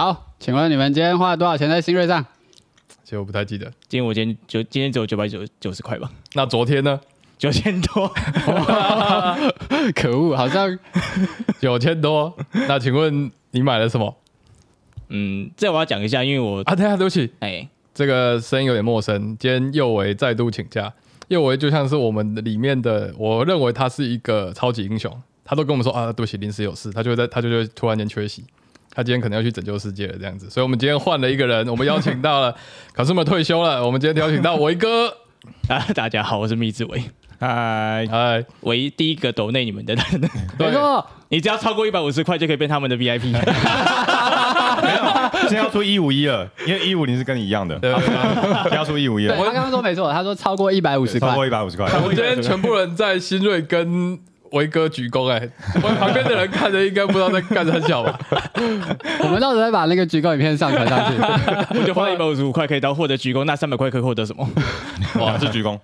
好，请问你们今天花了多少钱在新锐上？其实我不太记得。今天我今天就今天只有九百九九十块吧，那昨天呢？九千多。可恶，好像 九千多。那请问你买了什么嗯，这我要讲一下，因为我啊？等一下，对不起，哎，这个声音有点陌生。今天右维再度请假，右维就像是我们里面的，我认为他是一个超级英雄，他都跟我们说啊，对不起，临时有事，他就会在他就会突然间缺席。他今天可能要去拯救世界了，这样子，所以我们今天换了一个人，我们邀请到了，可是我们退休了，我们今天邀请到维哥，啊，大家好，我是密志伟，嗨，嗨，唯一第一个抖内你们的人，没错，你只要超过一百五十块就可以变他们的 VIP。现在要出一五一了，因为一五零是跟你一样的，对对对。要出一五一对，了，他刚刚说没错，他说超过一百五十块。超过，一百五十块。我们今天全部人在新锐跟维哥鞠躬，哎，我 旁边的人看着应该不知道在干什么吧？我们到时候再把那个鞠躬影片上传上去。我就花了一百五十五块可以到获得鞠躬，那三百块可以获得什么？哇，是鞠躬，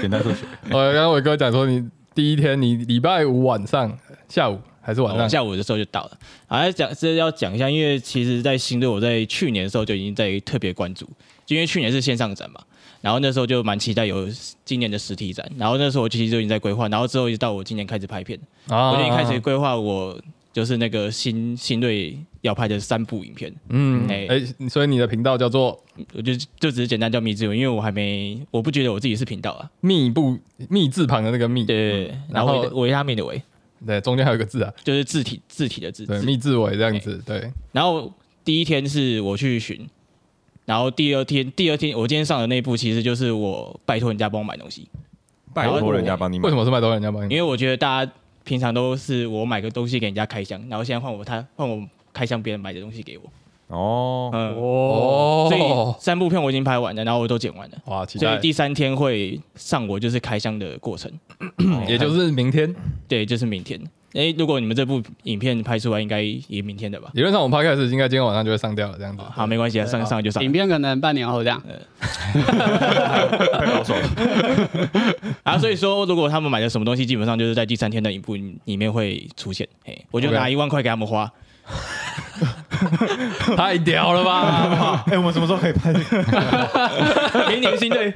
简单数学。我刚刚伟哥讲说，你第一天你礼拜五晚上下午还是晚上？下午的时候就到了。好，来讲这要讲一下，因为其实，在新队我在去年的时候就已经在特别关注，就因为去年是线上展嘛，然后那时候就蛮期待有今年的实体展，然后那时候我其实就已经在规划，然后之后一直到我今年开始拍片，啊。我就已经开始规划我就是那个新新队要拍的三部影片，嗯，哎。哎、所以你的频道叫做？我就就只是简单叫密志文，因为我还没我不觉得我自己是频道啊，密不密字旁的那个密，对，然然后后维维他命的维对，中间还有一个字啊，就是字体字体的字，对，字。密字尾这样子，对，然后第一天是我去巡，然后第二天第二天我今天上的那一部其实就是我拜托人家帮我买东西，拜托人家帮你买。为什么是拜托人家帮你？因为我觉得大家平常都是我买个东西给人家开箱，然后现在换我他换我开箱别人买的东西给我，哦，嗯，哦。所以三部片我已经拍完了，然后我都剪完了。哇，期待，所以第三天会上我就是开箱的过程，也就是明天，对，就是明天。哎，如果你们这部影片拍出来，应该也明天的吧？理论上我们 podcast 应该今天晚上就会上掉了，这样子。好，没关系啊，上上就上影。片可能半年后这样。太保守了。啊，所以说如果他们买的什么东西，基本上就是在第三天的影部里面会出现。嘿，我就拿一万块给他们花。太屌了吧！哎，我们什么时候可以拍这个？明年新队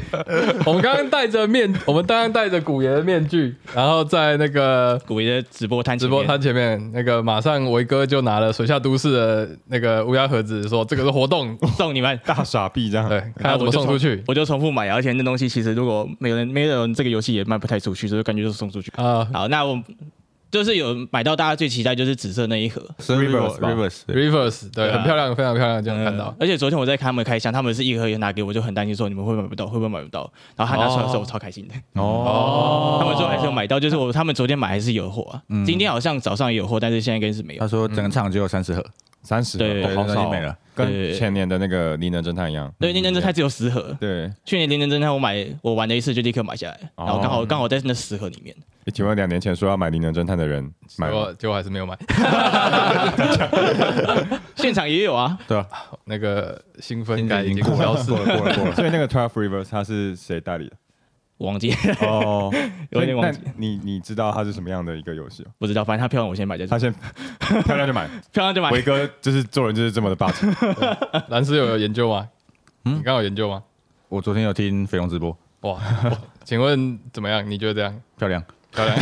我们刚刚戴着面，我们刚刚戴着古爷的面具，然后在那个古爷的直播摊直播摊前面，那个马上维哥就拿了水下都市的那个乌鸦盒子，说这个是活动，送你们。大傻逼这样。对，看要怎么送出去我就重复买，而且那东西其实如果没有人没有人这个游戏也卖不太出去，所以感觉就是送出去。啊。好，那我就是有买到大家最期待就是紫色那一盒，是 reverse 吧 reverse，Reverse 对，对啊很漂亮，非常漂亮，这样看到嗯。而且昨天我在看他们开箱，他们是一盒一盒拿给我，就很担心说你们会不会买不到，会不会买不到。然后他拿出来的时候，哦我超开心的。哦，他们说还是有买到，就是我他们昨天买还是有货啊。嗯今天好像早上也有货，但是现在应该是没有他。说整个场只有三十盒，三十，对哦好少没了，跟前年的那个灵能侦探一样。对，灵能侦探只有十盒。对，去年灵能侦探我买我玩了一次就立刻买下来，然后刚好刚好在那十盒里面。请问两年前说要买灵能侦探的人 买过？结果结果还是没有买。现场也有啊，对啊？那个兴奋感已经过了。过了过了。所以那个 Twelve Reverse 它是谁代理的？忘记哦，有点忘记你你知道它是什么样的一个游戏哦？不知道，反正它漂亮我先买再说他，先 漂亮就买，漂亮就买。伟哥就是做人就是这么的霸气。蓝斯有有研究吗？嗯你刚好有研究吗？我昨天有听肥龙直播，哇，请问怎么样？你觉得这样漂亮。漂亮？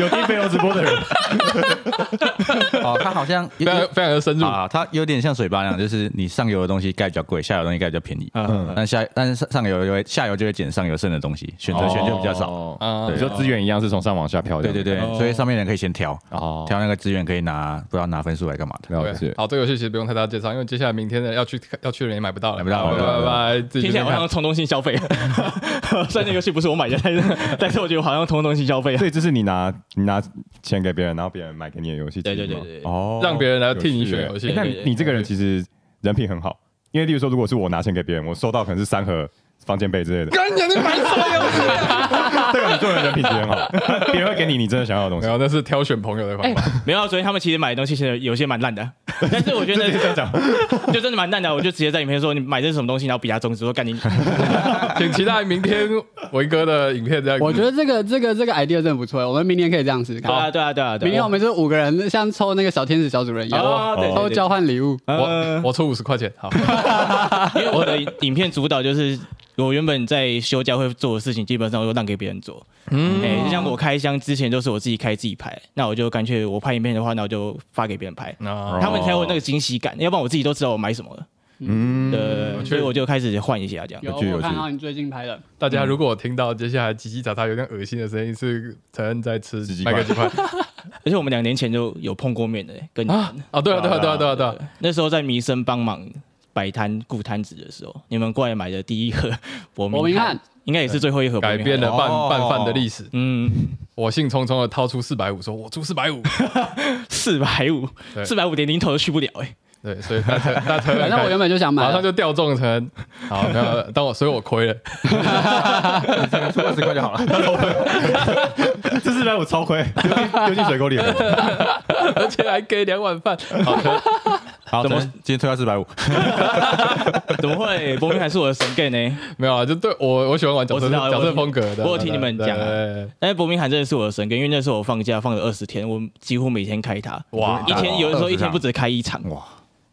有听飞龙直播的人，哦，他好像非常非常的深入。啊，它有点像水吧那样，就是你上游的东西盖比较贵，下游的东西盖比较便宜。嗯，但下但是上上游就会下游就会减上游剩的东西，选择权就比较少。哦啊你说资源一样是从上往下飘的，对对对，哦所以上面人可以先挑，哦，挑那个资源可以拿，不知道拿分数来干嘛的。了。好，这个游戏其实不用太大介绍，因为接下来明天的要去要去的人也买不到了，买不到好买不到拜拜，听起来好像冲动性消费。虽然那游戏不是我买的，但是 但是我觉得好像冲动性消费。所以这是你拿你拿钱给别人，然后别人买给你的游戏对对对对对。哦，让别人来替你选游戏那你这个人其实人品很好，因为例如说，如果是我拿钱给别人，我收到可能是三盒方尖杯之类的，跟你你买什么游戏？这个你做人人品其实很好，别人会给你你真的想要的东西没。有，那是挑选朋友的方法。没有啊，所以他们其实买的东西其实有些蛮烂的。但是我觉得这样讲，就真的蛮烂的，我就直接在影片说你买这是什么东西，然后比他中指说干你，请期待明天维哥的影片这样。我觉得这个这个这个 idea 真的不错，我们明年可以这样试试看。对啊对啊对啊明天我们就是五个人，像抽那个小天使小主人一样，抽交换礼物。我呃我抽五十块钱，好，因为我的影片主导就是我原本在休假会做的事情，基本上我都让给别人做。嗯哎、就像我开箱之前都是我自己开自己拍，那我就干脆我拍影片的话，那我就发给别人拍，那他们才有那个惊喜感。要不然我自己都知道我买什么了，嗯，对，所以我就开始换一下这样。有有趣有趣我看到你最近拍的，大家如果听到接下来叽叽喳喳有点恶心的声音，是陈恩在吃麦克鸡块 而且我们两年前就有碰过面的、跟你们。啊？哦，对啊，对啊，对啊，对啊，对啊，那时候在迷生帮忙摆摊顾摊子的时候，你们过来买的第一盒伯明翰伯明翰，应该也是最后一盒改变了拌哦拌饭的历史。嗯，我兴冲冲的掏出四百五，说我出四百五。四百五，四百五连零头都去不了哎、对，所以大车大车反正我原本就想买了，马上就掉中成，好，没有，但我所以我亏了。出二十块就好了。这四百五超亏，丢进水沟里了。而且还给两碗饭。好，怎么今天推到四百五？怎么会？博明翰是我的神 game 呢？没有啊，就对我我喜欢玩角色角色风格的。我有听你们讲但是伯明翰真的是我的神 game，因为那时候我放假放了二十天，我几乎每天开它，哇一天有的时候一天不止开一场，哇，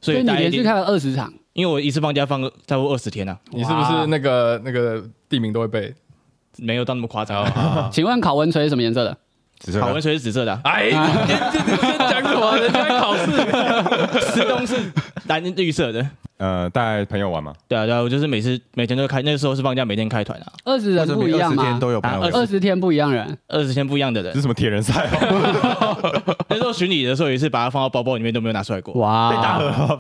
所所以你连续开了二十场，因为我一次放假放个差不多二十天啊，你是不是那个那个地名都会背？没有到那么夸张。啊，请问考文锤是什么颜色的？紫色考文水是紫色的啊，哎，么？人家在考试。石东是蓝绿色的。呃带朋友玩吗，对啊，对啊，我就是每次每天都开，那个时候是放假，每天开团啊，二十人不一样20天吗？啊都有朋友二十天不一样人，二十天不一样的人这是。什么铁人赛哦？那时候巡礼的时候，有一次把它放到包包里面都没有拿出来过。哇！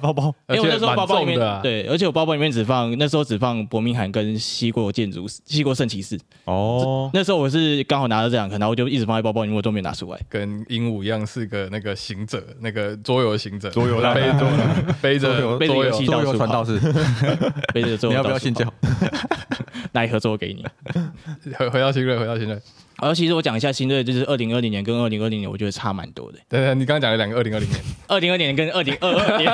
包包因为我那时候包包里面，对，而且我包包里面只放那时候只放伯明翰跟西国建筑、西国圣骑士。哦，那时候我是刚好拿到这两颗，然后我就一直放在包包里面，我都没有拿出来。跟鹦鹉一样是个那个行者，那个桌游行者，桌游大背着背着背着桌游游戏桌游传道士，背着桌游你要不要信教？拿一盒做给你。回回到新锐，回到新锐。然后其实我讲一下新锐，就是二零二零年跟二零二零年，我觉得差蛮多的。对对，你刚刚讲了两个二零二零年，二零二零年跟二零二二年，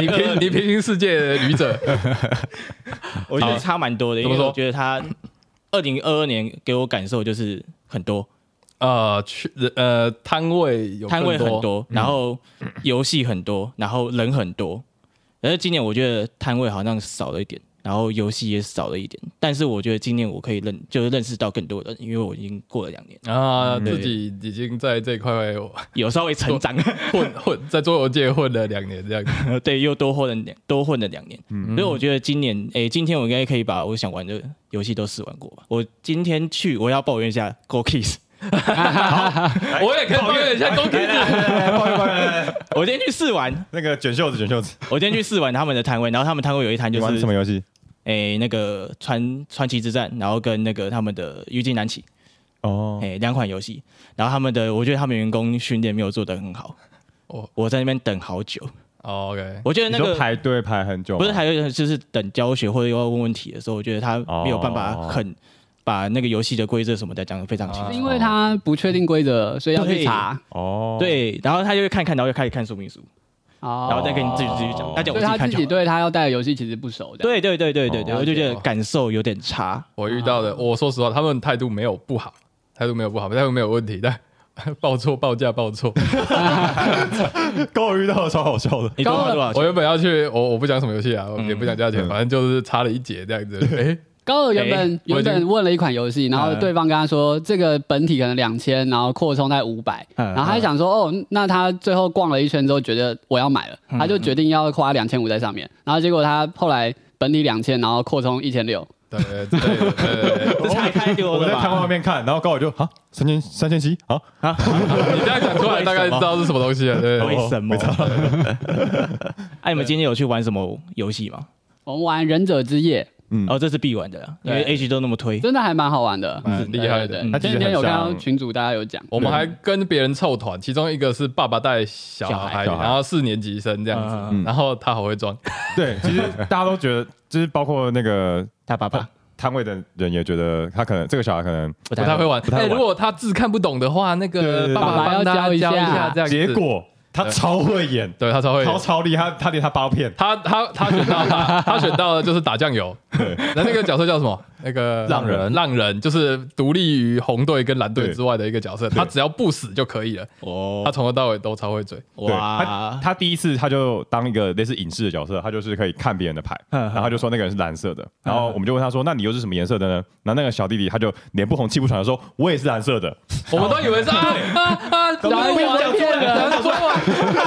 你平你平行世界的旅者，我觉得差蛮多的，因怎么说为我觉得他二零二二年给我感受就是很多呃，去呃摊位有摊位很多，然后游戏很多，然后人很多。而是今年我觉得摊位好像少了一点，然后游戏也少了一点。但是我觉得今年我可以认，就是认识到更多人，因为我已经过了两年，啊，自己已经在这一块 有稍微成长，混混在桌游界混了两年这样子。对，又多混了两多混了两年。所以我觉得今年，诶，今天我应该可以把我想玩的游戏都试玩过吧。我今天去，我要抱怨一下 Go Kiss。我也可以抱怨一下公平我今天去试玩，那个卷袖子卷袖子，我今天去试玩他们的摊位，然后他们摊位有一摊你玩就是什么游戏？诶那个传传奇之战，然后跟那个他们的虞姬南起，哦，诶两款游戏，然后他们的我觉得他们员工训练没有做得很好，哦。我在那边等好久，哦，OK，我觉得你说那个排队排很久吗，不是还有就是等教学或者要问问题的时候，我觉得他没有办法哦。很把那个游戏的规则什么的讲的非常清楚。因为他不确定规则，所以要去查。哦，，对，然后他就会看看，然后就开始看说明书，哦然后再跟你自己继续讲。大家我他自己看就好了。自己对他要带的游戏其实不熟的。对对对对对对，哦我就觉得感受有点差。我遇到的，我说实话，他们态度没有不好，态度没有不好，态度没有问题，但报错报价报错。跟我遇到的超好笑的，你多少我？原本要去，我我不讲什么游戏啊，也不讲价钱，嗯反正就是差了一截这样子。哎，高尔原本原本问了一款游戏，然后嗯对方跟他说这个本体可能两千，然后扩充在五百，嗯然后他就想说哦，那他最后逛了一圈之后觉得我要买了，嗯他就决定要花两千五在上面，然后结果他后来本体两千，然后扩充一千六，对对对对对对，这差太多了我在摊位外？面看，然后高尔就啊三千三千七啊，你这样讲出来，大概知道是什么东西了。对为什么？哎，你们今天有去玩什么游戏吗？我们玩忍者之夜，嗯，哦，这是必玩的啦，因为对 H 都那么推。真的还蛮好玩的，蛮厉害的。对对。嗯。对前几天有看到群主大家有讲，我们还跟别人凑团，其中一个是爸爸带小小孩，孩小孩。然后四年级生这样子，嗯然后他好会装，对，其实大家都觉得，就是包括那个他爸爸。摊位的人也觉得他可能这个小孩可能不太会。玩。不太会玩。哎如果他字看不懂的话，那对对对。个爸爸要教一教一下下，这样子。结果他超会演，对他超会演。超超厉害，他连他包片。他他他选到他他选到的就是打酱油，那那个角色叫什么？那个浪人浪人就是独立于红队跟蓝队之外的一个角色，他只要不死就可以了。哦他，从头到尾都超会嘴，对他哇，他第一次他就当一个类似隐士的角色，他就是可以看别人的牌，嗯然后他就说那个人是蓝色的，然后我们就问他说，那你又是什么颜色的呢？然后那个小弟弟他就脸不红气不喘的说，我也是蓝色的。我们都以为是啊啊啊，怎么不要讲出来讲出来？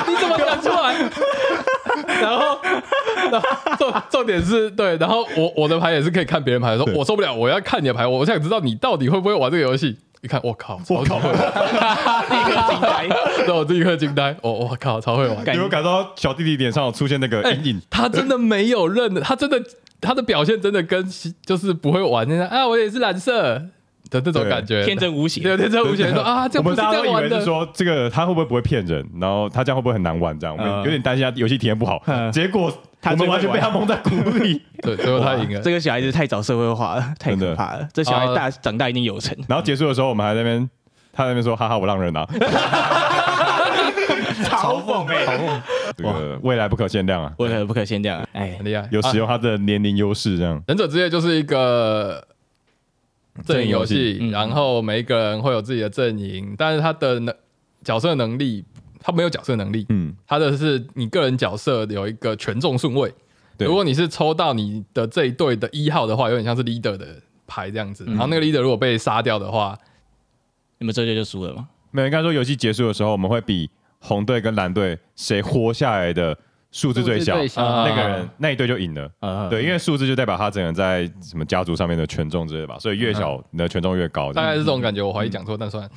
你怎么讲出来？然后 重重点是对，然后我我的牌也是可以看别人牌，说我受不了，我要看你的牌，我想知道你到底会不会玩这个游戏。一看，我靠，我超会玩，立刻惊呆，对我立刻惊呆，我我靠，超会玩。有没有感受到小弟弟脸上有出现那个哎阴影？他真的没有认的，他真的他的表现真的跟就是不会玩那样啊，我也是蓝色的这种感觉，天真无邪，对天真无邪说啊，这我不是们大家都以这样玩的。为是说这个他会不会不会骗人，然后他这样会不会很难玩？这样我们嗯有点担心他游戏体验不好。嗯结果我们完全被他蒙在鼓里。对，最后他赢了。这个小孩子太早社会化了，太可怕了。这小孩大长大一定有成，然后结束的时候，我们还在那边，他在那边说：“哈哈，我让人啊。嘲讽哎，”这个未来不可限量啊，未来不可限量啊！哎很，厉害，有使啊用他的年龄优势，这样。忍者之夜就是一个阵营游戏，嗯然后每一个人会有自己的阵营，但是他的能角色能力，他没有角色能力，嗯，他的是你个人角色有一个权重顺位。对如果你是抽到你的这一队的一号的话，有点像是 leader 的牌这样子。然后那个 leader 如果被杀掉的话，你们这队就输了吗？没有，应该说游戏结束的时候，我们会比红队跟蓝队谁活下来的数字最小，字最小啊那个人那一队就赢了。呃，对，因为数字就代表他整个在什么家族上面的权重之类的吧，所以越小你的权重越高。大概是这种感觉。我怀疑讲错，但算了。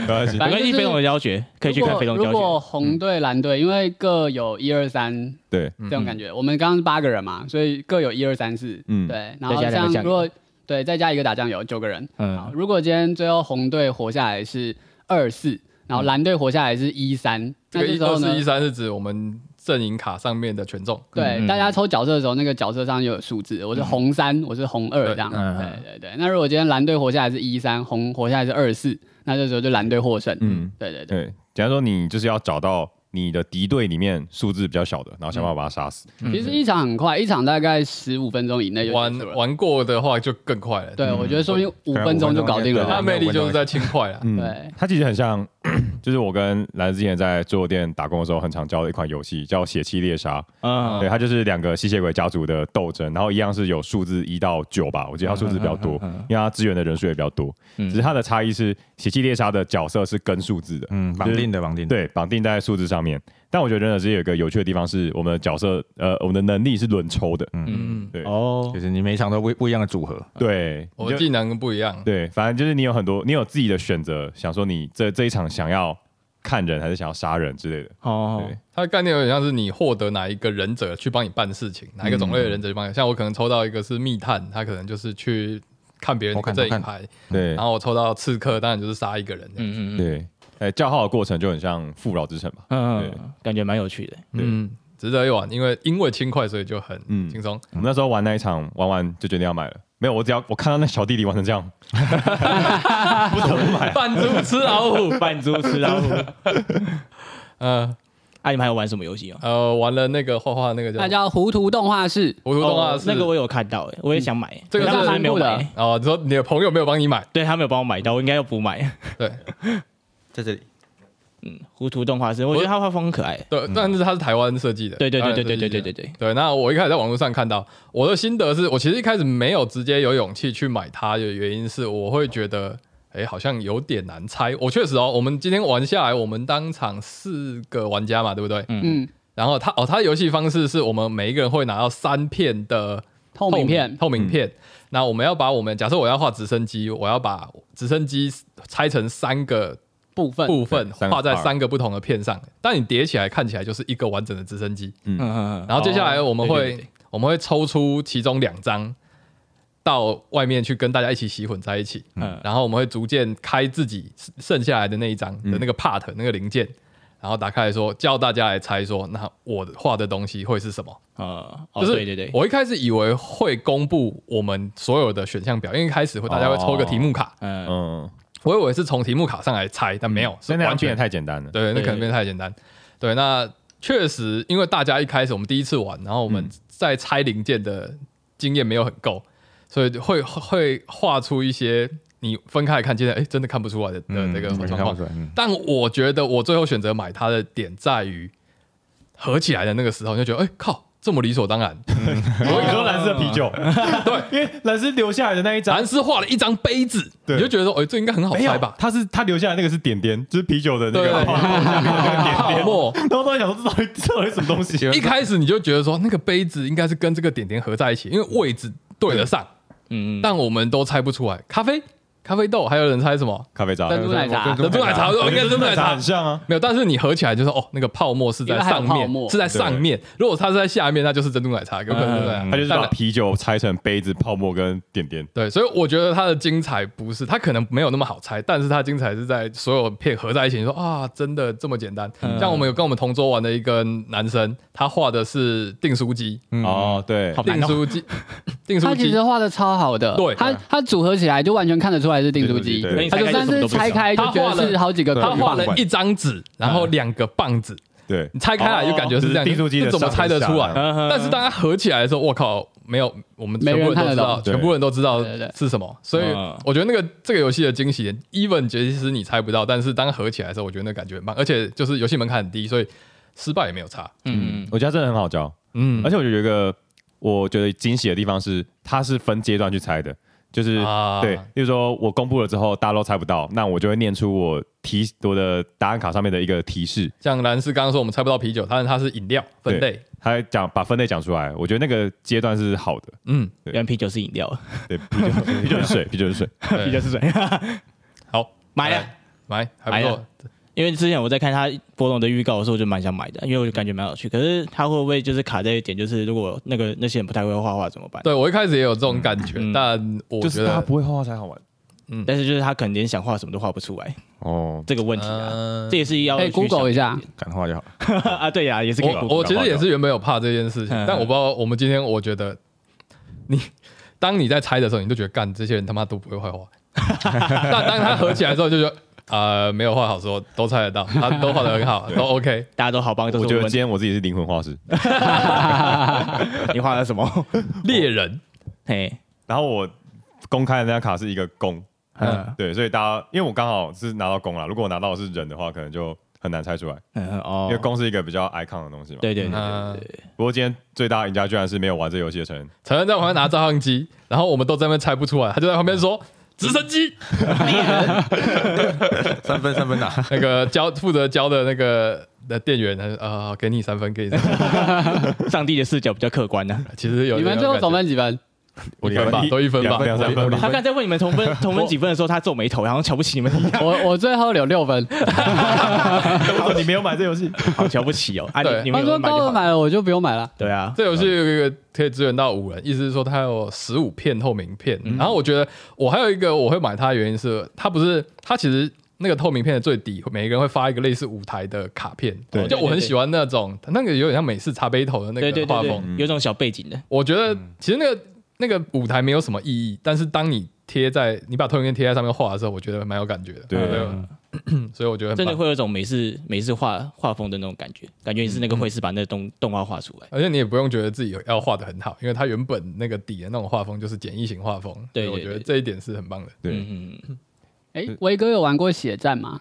没关系。没关系，反正就是飞龙的教学可以去看如果如果学。红队、蓝队，因为各有一二三对，这种感觉，我们刚刚是八个人嘛，所以各有一二三四，嗯对，然后像如果对再加一个打酱油，九个人。好嗯，如果今天最后红队活下来是二四，然后蓝队活下来是一三，那这个时候呢一？三是指我们阵营卡上面的权重。对，嗯大家抽角色的时候，那个角色上就有数字，我是红三，我是红二这样。嗯对对对。那如果今天蓝队活下来是一三，红活下来是二四，那这时候就蓝队获胜。嗯嗯，对对对。对，假如说你就是要找到你的敌对里面数字比较小的，然后想办法把他杀死。其实一场很快，一场大概十五分钟以内就玩。玩过的话就更快了。对，我觉得说不定五分钟就搞定了对吧。它的魅力就是在轻快啊。嗯对它其实很像，就是我跟兰之前在桌游店打工的时候，很常教的一款游戏，叫《血气猎杀》。嗯对，它就是两个吸血鬼家族的斗争，然后一样是有数字一到九吧，我记得它数字比较多，因为它支援的人数也比较多。只是它的差异是，血气猎杀的角色是跟数字的，嗯，绑定的绑定的，对，绑定在数字上面。但我觉得忍者之间有一个有趣的地方是，我们的角色，呃，我们的能力是轮抽的。嗯，对。哦。就，是你每一场都不不一样的组合，对，我的技能不一样。对，反正就是你有很多，你有自己的选择，想说你这这一场想要看人还是想要杀人之类的。哦。对，它的概念有点像是你获得哪一个忍者去帮你办事情，哪一个种类的忍者去帮你。像我可能抽到一个是密探，他可能就是去看别人的偷看偷看。阵营牌，对。然后我抽到刺客，当然就是杀一个人。嗯嗯嗯嗯。对，哎，叫号的过程就很像富饶之城吧。嗯对嗯，感觉蛮有趣的。嗯，值得一玩，因为因为轻快，所以就很嗯轻松。我们那时候玩那一场，玩完就决定要买了。没有，我只要我看到那小弟弟玩成这样，不得不买。扮猪吃老虎，扮猪吃老虎。嗯 啊，你们还有玩什么游戏哦？呃，玩了那个画画那个叫那叫糊涂动画室。糊涂动画是哦那个我有看到，哎，我也想买，这个是我还没有蛮买酷。哦，你说你的朋友没有帮你买，对他没有帮我买到，我应该要补买。对在这里，嗯，糊涂动画师，我觉得他画风很可爱。对，但是他是台湾设计的，对对台对对对对对对对。对，那我一开始在网络上看到，我的心得是我其实一开始没有直接有勇气去买它的原因是，我会觉得，哎，好像有点难猜。我确实哦，我们今天玩下来，我们当场四个玩家嘛，对不对？嗯，然后他哦，他的游戏方式是我们每一个人会拿到三片的透明片。透明片。那我们要把我们假设我要画直升机，我要把直升机拆成三个部分部分画在三个不同的片上，但你叠起来看起来就是一个完整的直升机。嗯。然后接下来我们会、哦对对对。我们会抽出其中两张到外面去跟大家一起洗混在一起，嗯。然后我们会逐渐开自己剩下来的那一张的那个 part、那个零件，然后打开来说教大家来猜说，那我画的东西会是什么？呃，哦就是对对对，我一开始以为会公布我们所有的选项表，因为一开始会大家会抽一个题目卡，嗯。嗯，我以为是从题目卡上来猜，但没有，是所以那样变得完全太简单了。对，那可能变得太简单。对，那确实因为大家一开始我们第一次玩，然后我们在拆零件的经验没有很够，所以会会画出一些你分开来看，现在哎真的看不出来的的嗯那个状况但我觉得我最后选择买它的点在于合起来的那个时候，你就觉得哎靠，这么理所当然。我跟你说蓝色啤酒，对，因为蓝斯留下来的那一张蓝斯画了一张杯子，对你就觉得说，哎，这应该很好没有猜吧？他是他留下来那个是点点，就是啤酒的那个泡沫下面的那个点点。沫。然后都在想说这到底这到底什么东西？一开始你就觉得说，那个杯子应该是跟这个点点合在一起，因为位置对得上，嗯嗯，但我们都猜不出来。咖啡、咖啡豆，还有人猜什么？咖啡渣，珍珠奶茶珍珠奶茶，应该珍珠奶茶很。像啊。没有，但是你合起来就是哦，那个泡沫是在上面，是在上面。如果它是在下面，那就是珍珠奶茶，有可能是这样。他就是把啤酒拆成杯子、泡沫跟点点。对，所以我觉得它的精彩不是，它可能没有那么好猜，但是它精彩是在所有片合在一起。你说啊，真的这么简单？像我们有跟我们同桌玩的一个男生，他画的是订书机，哦，对，订书机，订书机他其实画的超好的，对他他组合起来就完全看得出来是订书机。他就算是拆开就觉得是好几个他。画了一张纸，然后两个棒子，对。你拆开来就感觉是这样，订书机怎么拆得出来？但是当它合起来的时候，我靠，没有，我们全部人都知道，全部人都知道是什么。所以嗯。我觉得那个这个游戏的惊喜，even 其实你猜不到，但是当合起来的时候，我觉得那感觉很棒，而且就是游戏门槛很低，所以失败也没有差。嗯。我觉得真的很好教，嗯。而且我觉得有一个我觉得惊喜的地方是，它是分阶段去猜的，就是啊对，例如说我公布了之后，大家都猜不到，那我就会念出我提我的答案卡上面的一个提示，像蓝斯刚刚说我们猜不到啤酒，但是它是饮料分类，他讲把分类讲出来，我觉得那个阶段是好的。嗯，原来啤酒是饮料，对，啤酒 啤酒是水，啤酒是水。对啤酒是水，好买了。买还不错因为之前我在看他波动的预告的时候，我就蛮想买的，因为我就感觉蛮有趣。可是他会不会就是卡在一点，就是如果那个那些人不太会画画怎么办？对我一开始也有这种感觉，嗯但我觉得不会画画才好玩嗯但是就是他可能连想画什么都画不出来，哦。这个问题啊，嗯这也是要 Google 一下，敢画就好。啊，对呀，也是可以我 Google 我其实也是原本有怕这件事情嗯，但我不知道我们今天我觉得你当你在猜的时候，你就觉得干这些人他妈都不会画画，但当他合起来之后就觉得。呃，没有话好说，都猜得到，他都画的很好，都 OK。大家都好帮，都我觉得今天我自己是灵魂画师，你画的什么？猎人，嘿，然后我公开的那张卡是一个弓，嗯。对，所以大家因为我刚好是拿到弓了，如果我拿到的是人的话，可能就很难猜出来，嗯哦。因为弓是一个比较 icon 的东西嘛。对对对对嗯。对对，不过今天最大赢家居然是没有玩这游戏的成人，陈恩在旁边拿照相机，然后我们都在那边猜不出来，他就在旁边说直升机，三分三分呐！那个教负责教的那个的店员，他说啊，给你三分，给你三分。上帝的视角比较客观呢。其实有你们最后总分分几分？一分吧，都一分吧，两分两分他刚才问你们同分同分几分的时候，他皱眉头，好像瞧不起你们一样，我我最后留六分。他说你没有买这游戏，好瞧不起哦。啊，对你你们他说。高额买了我就不用买了。对啊，这游戏有一个可以支援到五人，意思是说它有十五片透明片。嗯然后我觉得我还有一个我会买它的原因是，它不是它其实那个透明片的最底，每一个人会发一个类似舞台的卡片。对就我很喜欢那种那个有点像美式茶杯头的那个画风。，有种小背景的。我觉得嗯其实那个那个舞台没有什么意义，但是当你贴在你把透明片贴在上面画的时候，我觉得蛮有感觉的。对对，所以我觉得。真的会有一种美式美式画画风的那种感觉，感觉你是那个绘师把那个动动画画出来。而且你也不用觉得自己要画的很好，因为它原本那个底的那种画风就是简易型画风。对所以我觉得这一点是很棒的。对，嗯嗯，哎，威哥有玩过血战吗？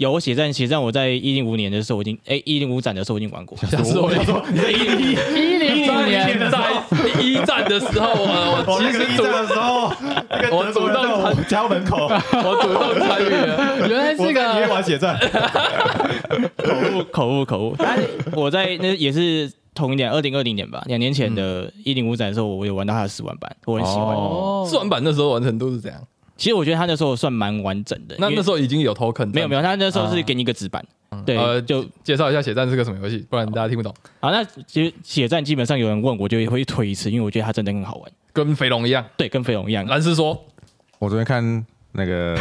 有我血战血战，我在一零五年的时候我已经哎一零五展的时候我已经玩过。吓死我了！一零五年在一战的时候，我我其实主的时候，那个我主动我家门口，我主动参与了。原来是我在里面个玩血战，口误口误口误。但是我在那也是同一年，二零二零年吧，两年前的一零五展的时候，我有玩到他的试玩版，我很喜欢。哦试玩版那时候完成度是怎样？其实我觉得他那时候算蛮完整的。那那时候已经有 token，没有没有，他那时候是给你一个纸板，对，呃，就就介绍一下血战是个什么游戏，不然大家听不懂。好。那其实血战基本上有人问我就会推一次，因为我觉得它真的很好玩。跟肥龙一样。对，跟肥龙一样。蓝斯说，我昨天看那个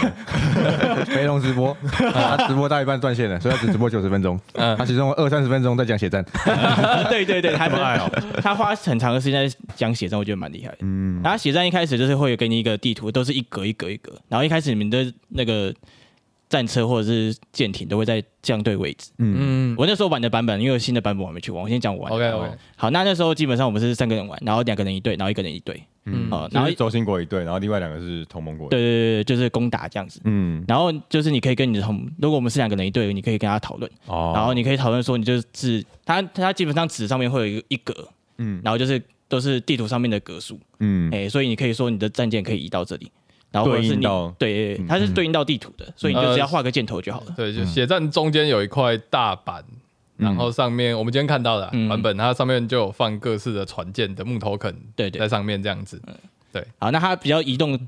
肥龙直播，他直播到一半断线了，所以他只直播九十分钟，嗯他其中二三十分钟在讲血战。对对对，他这么爱哦他花很长的时间在讲血战，我觉得蛮厉害的。嗯，然后血战一开始就是会有给你一个地图，都是一格一格一格，然后一开始你们的那个战车或者是舰艇都会在相对位置。嗯，嗯我那时候玩的版本，因为新的版本我还没去玩，我先讲我玩。，OK OK，好，那那时候基本上我们是三个人玩，然后两个人一队，然后一个人一队。嗯哦，然后对然后周兴国一队，然后另外两个是同盟国。，对对对，就是攻打这样子。嗯，然后就是你可以跟你的同，如果我们是两个人一队，你可以跟他讨论，哦然后你可以讨论说，你就是他他基本上纸上面会有一个一格，嗯然后就是都是地图上面的格数，嗯。哎、所以你可以说你的战舰可以移到这里，然后或者是你对它是对应到地图的，所以你就只要画个箭头就好了。对，就血战中间有一块大板，然后上面我们今天看到的啊嗯。版本，它上面就有放各式的船舰的木头肯对对。在上面这样子。对。好，那它比较移动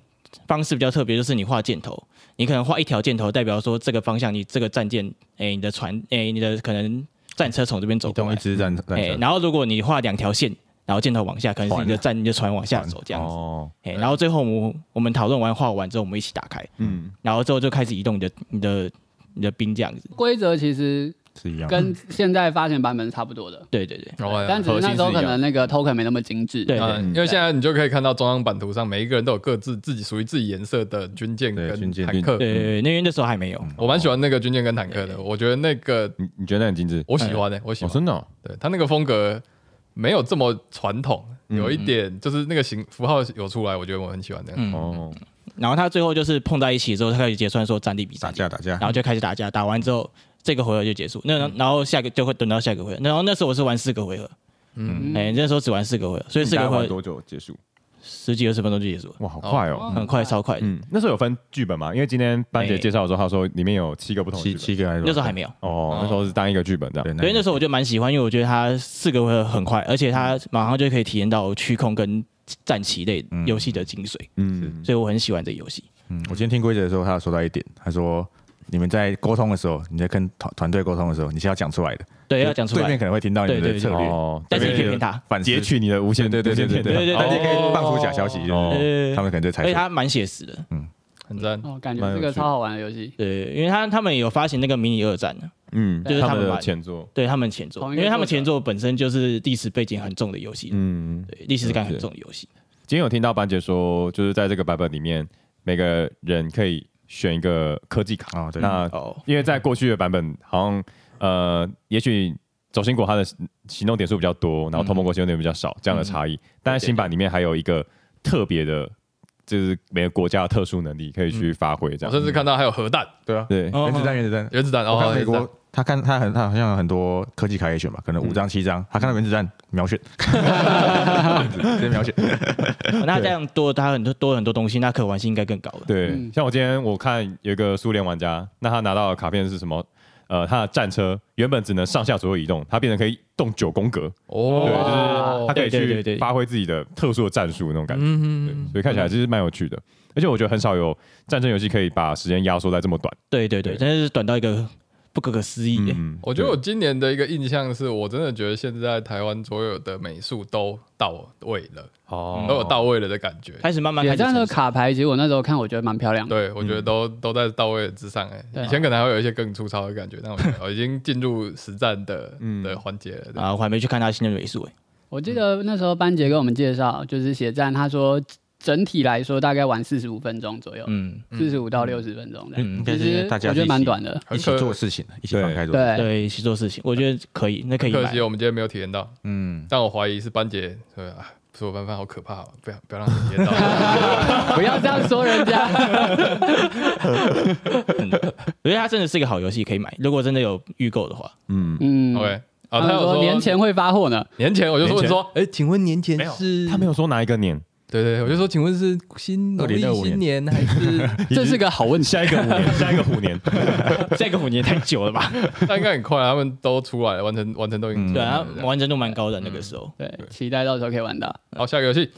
方式比较特别，就是你画箭头，你可能画一条箭头，代表说这个方向你这个战舰，哎、你的船，哎、你的可能战车从这边走过来，移动一支战战哎、然后如果你画两条线，然后箭头往下，可能是你的战你的船往下走这样子。哦，哎、然后最后我们我们讨论完画完之后，我们一起打开，嗯，然后之后就开始移动你的你的你的兵这样子。规则其实是一样。跟现在发行版本是差不多的，对对对，哦但只是那时候可能那个 token 没那么精致。对嗯，因为现在你就可以看到中央版图上每一个人都有各自自己属于自己颜色的军舰跟坦克。对对对，那因为那时候还没有。我蛮喜欢那个军舰跟坦克的，我觉得那个你你觉得那很精致？我喜欢的，我喜哦，欢。真的哦，对他那个风格没有这么传统，有一点就是那个形符号有出来，我觉得我很喜欢的。嗯，哦，然后他最后就是碰在一起之后，他开始结算说战力比战力，打架打架然，后就开始打架，打完之后这个回合就结束。那然后下个就会等到下个回合，然后那时候我是玩四个回合，嗯，哎，那时候只玩四个回合，所以四个回合多久结束？十几二十分钟就结束了，哇，好快哦。很快超快的。嗯，那时候有分剧本吗？因为今天班姐介绍的时候，她说里面有七个不同的七本。七个还是那时候还没有，哦，那时候是单一个剧本这样。对，所以那时候我就蛮喜欢，因为我觉得它四个回合很快，而且它马上就可以体验到区控跟战棋类游戏的精髓，嗯，所以我很喜欢这个游戏。嗯，我今天听规则的时候，他有说到一点，他说你们在沟通的时候，你在跟团团队沟通的时候，你是要讲出来的，对，要讲出来，对面可能会听到你们对对对。的策略，哦，但是你可以骗他。反思截取你的无线对对对对对。但你可以哦。放出假消息，就哦。是他们可能就猜错。而且它蛮写实的，嗯。很赞。哦，感觉是个超好玩的游戏。对，因为他他们有发行那个迷你二战的，嗯，就是他们把前作，对他们前作，因为他们前作本身就是历史背景很重的游戏，嗯，对，历史感很重的游戏。今天有听到班姐说，就是在这个版本里面，每个人可以选一个科技卡。哦，对，那哦，因为在过去的版本，好像呃，也许走心国它的行动点数比较多，然后同盟国行动点比较少，这样的差异。但是新版里面还有一个特别的，就是每个国家的特殊能力可以去发挥，这样。我甚至看到还有核弹、对啊，对，哦原子弹原子弹，原子弹，哦，我看美国，他看他很他好像有很多科技卡可以选吧，可能五张七张，他看到原子弹秒选，直接秒选。哦那这样多他很多多很多东西，那可玩性应该更高了。对，嗯像我今天我看有一个苏联玩家，那他拿到的卡片是什么？呃，他的战车原本只能上下左右移动，它变成可以动九宫格，哦，对，就是他可以对对对对去发挥自己的特殊的战术那种感觉。嗯对，所以看起来其实蛮有趣的。而且我觉得很少有战争游戏可以把时间压缩在这么短。对对对，真的是短到一个不可可思议我觉得我今年的一个印象是我真的觉得现在台湾所有的美术都到位了，哦都有到位了的感觉。开始慢慢开野战的卡牌，其实我那时候看，我觉得蛮漂亮的。对，我觉得都都在到位之上哎、以前可能还会有一些更粗糙的感觉，但我觉得我已经进入实战的嗯的环节了。对啊，我还没去看他新的美术哎。我记得那时候班杰跟我们介绍，就是血战，他说整体来说大概玩四十五分钟左右，嗯，四十五到六十分钟这样。嗯其实大家我觉得蛮短的。一起做事情，一起放开做。对，对，一起做事情，我觉得可以，那可以买可惜。我们今天没有体验到，嗯，但我怀疑是班杰对啊，说我班班好可怕、哦，不要不要让你体验到。不要这样说人家。我觉得它真的是一个好游戏，可以买。如果真的有预购的话，嗯，嗯 OK，啊，他有说说年前会发货呢。年前我就问说，哎，请问年前是他没有说哪一个年，对对，我就说，请问是新农历2025新年还是？这是个好问题。下一个虎年，下一个虎年，下一个虎年太久了吧？那应该很快，他们都出来了，完成完成都已经对啊完成度蛮高的那个时候。对，期待到时候可以玩到。好，下一个游戏，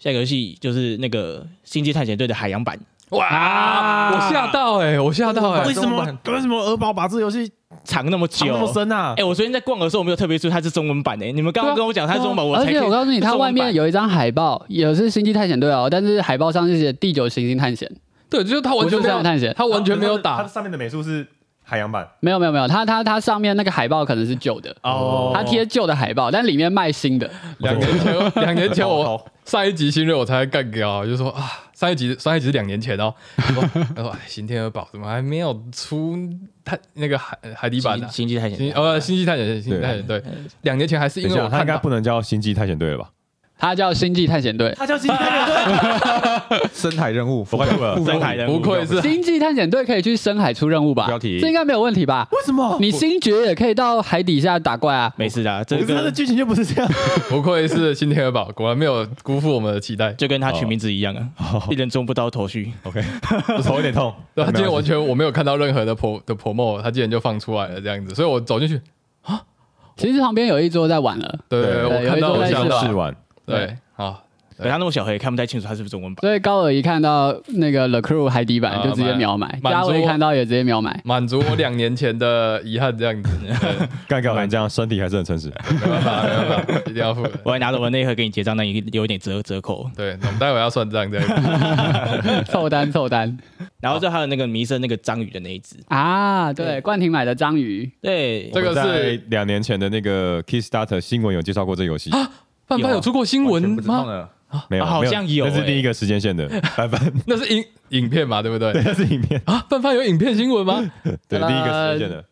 下一个游戏就是那个《星际探险队》的海洋版，哇，我吓到哎，我吓到哎，为什么？为什么？鹅宝把这游戏藏那么久，藏那么深啊？哎、？我昨天在逛的时候，我没有特别注意它是中文版哎、你们刚刚跟我讲它是中文版，我而才可以且我告诉你，它外面有一张海报，也是《星际探险队》哦，但是海报上是写第九行星探险，对，就是它完全没有探险。它完全没有打。它，上面的美术是海洋版。没有没有没有，它它它上面那个海报可能是旧的，哦。它贴旧的海报，但里面卖新的。两年前，两年前我上一集新锐我才干掉，就说啊，上一集上一集是两年前哦，他说 他说哎，新天鹅堡怎么还没有出它那个海海底版的、星际探险星呃星际探险星际探险对，两年前还是因为我看到应该不能叫星际探险队了吧？它叫星际探险队。他叫星际探险队，深海任务，我快吐了。深海任务不愧是星际探险队可以去深海出任务吧？标题这应该没有问题吧？为什么？你星爵也可以到海底下打怪啊。没事的啊，这可是他的个剧情就不是这样。不愧是新天鹅堡，果然没有辜负我们的期待。就跟他取名字一样啊，一人中不到头绪。OK，头有点痛。对他今天完全我没有看到任何的 pro 的 promo，他竟然就放出来了这样子，所以我走进去啊，其实旁边有一桌在玩了，对对我看到有一桌在我想试玩，对好。对他那么小，也看不太清楚他是不是中文版。所以高尔一看到那个 The Crew 海底版啊就直接秒买，嘉伟看到也直接秒买。满足我两年前的遗憾，这样子，对 干干完这样，身体还是很诚实。没办法，没办法，一定要付的。我还拿着我那一盒给你结账，那你有一点折折扣。对，我们待会要算账这样子。凑单凑单然后就还有那个迷生那个章鱼的那一只，啊！对，冠廷买的章鱼，对，这个是两年前的那个 Kickstarter 新闻有介绍过这个游戏，范范有出过新闻吗？啊。没有？啊好像有欸那是另一个时间线的。范范，那是影影片嘛，对不对？对，那是影片，啊，范范有影片新闻吗？对，第一个时间线的。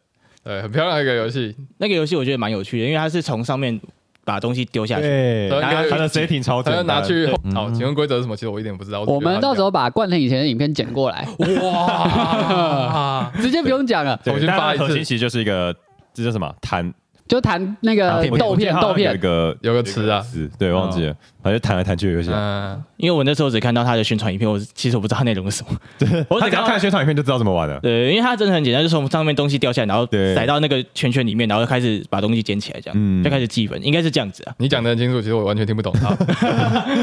对，很漂亮一个游戏。那个游戏我觉得蛮有趣的，因为它是从上面把东西丢下去，对，然后它的 setting 超简单，他要拿去嗯好，请问规则是什么？其实我一点不知道。我们到时候候把冠廷以前的影片剪过来，哇，直接不用讲了，对重新发一次但它的核心其实就是一个，这叫什么？弹就弹那个豆片豆片。个有个词啊词，对，忘记了，反正弹来弹去的游戏啊。嗯，因为我那时候只看到他的宣传影片，我其实我不知道它内容是什么。我只看到他只要看宣传影片就知道怎么玩了。对，因为它真的很简单，就从上面东西掉下来，然后对塞到那个圈圈里面，然后开始把东西捡起来，这样、嗯就开始计分，应该是这样子啊。你讲的很清楚，其实我完全听不懂。好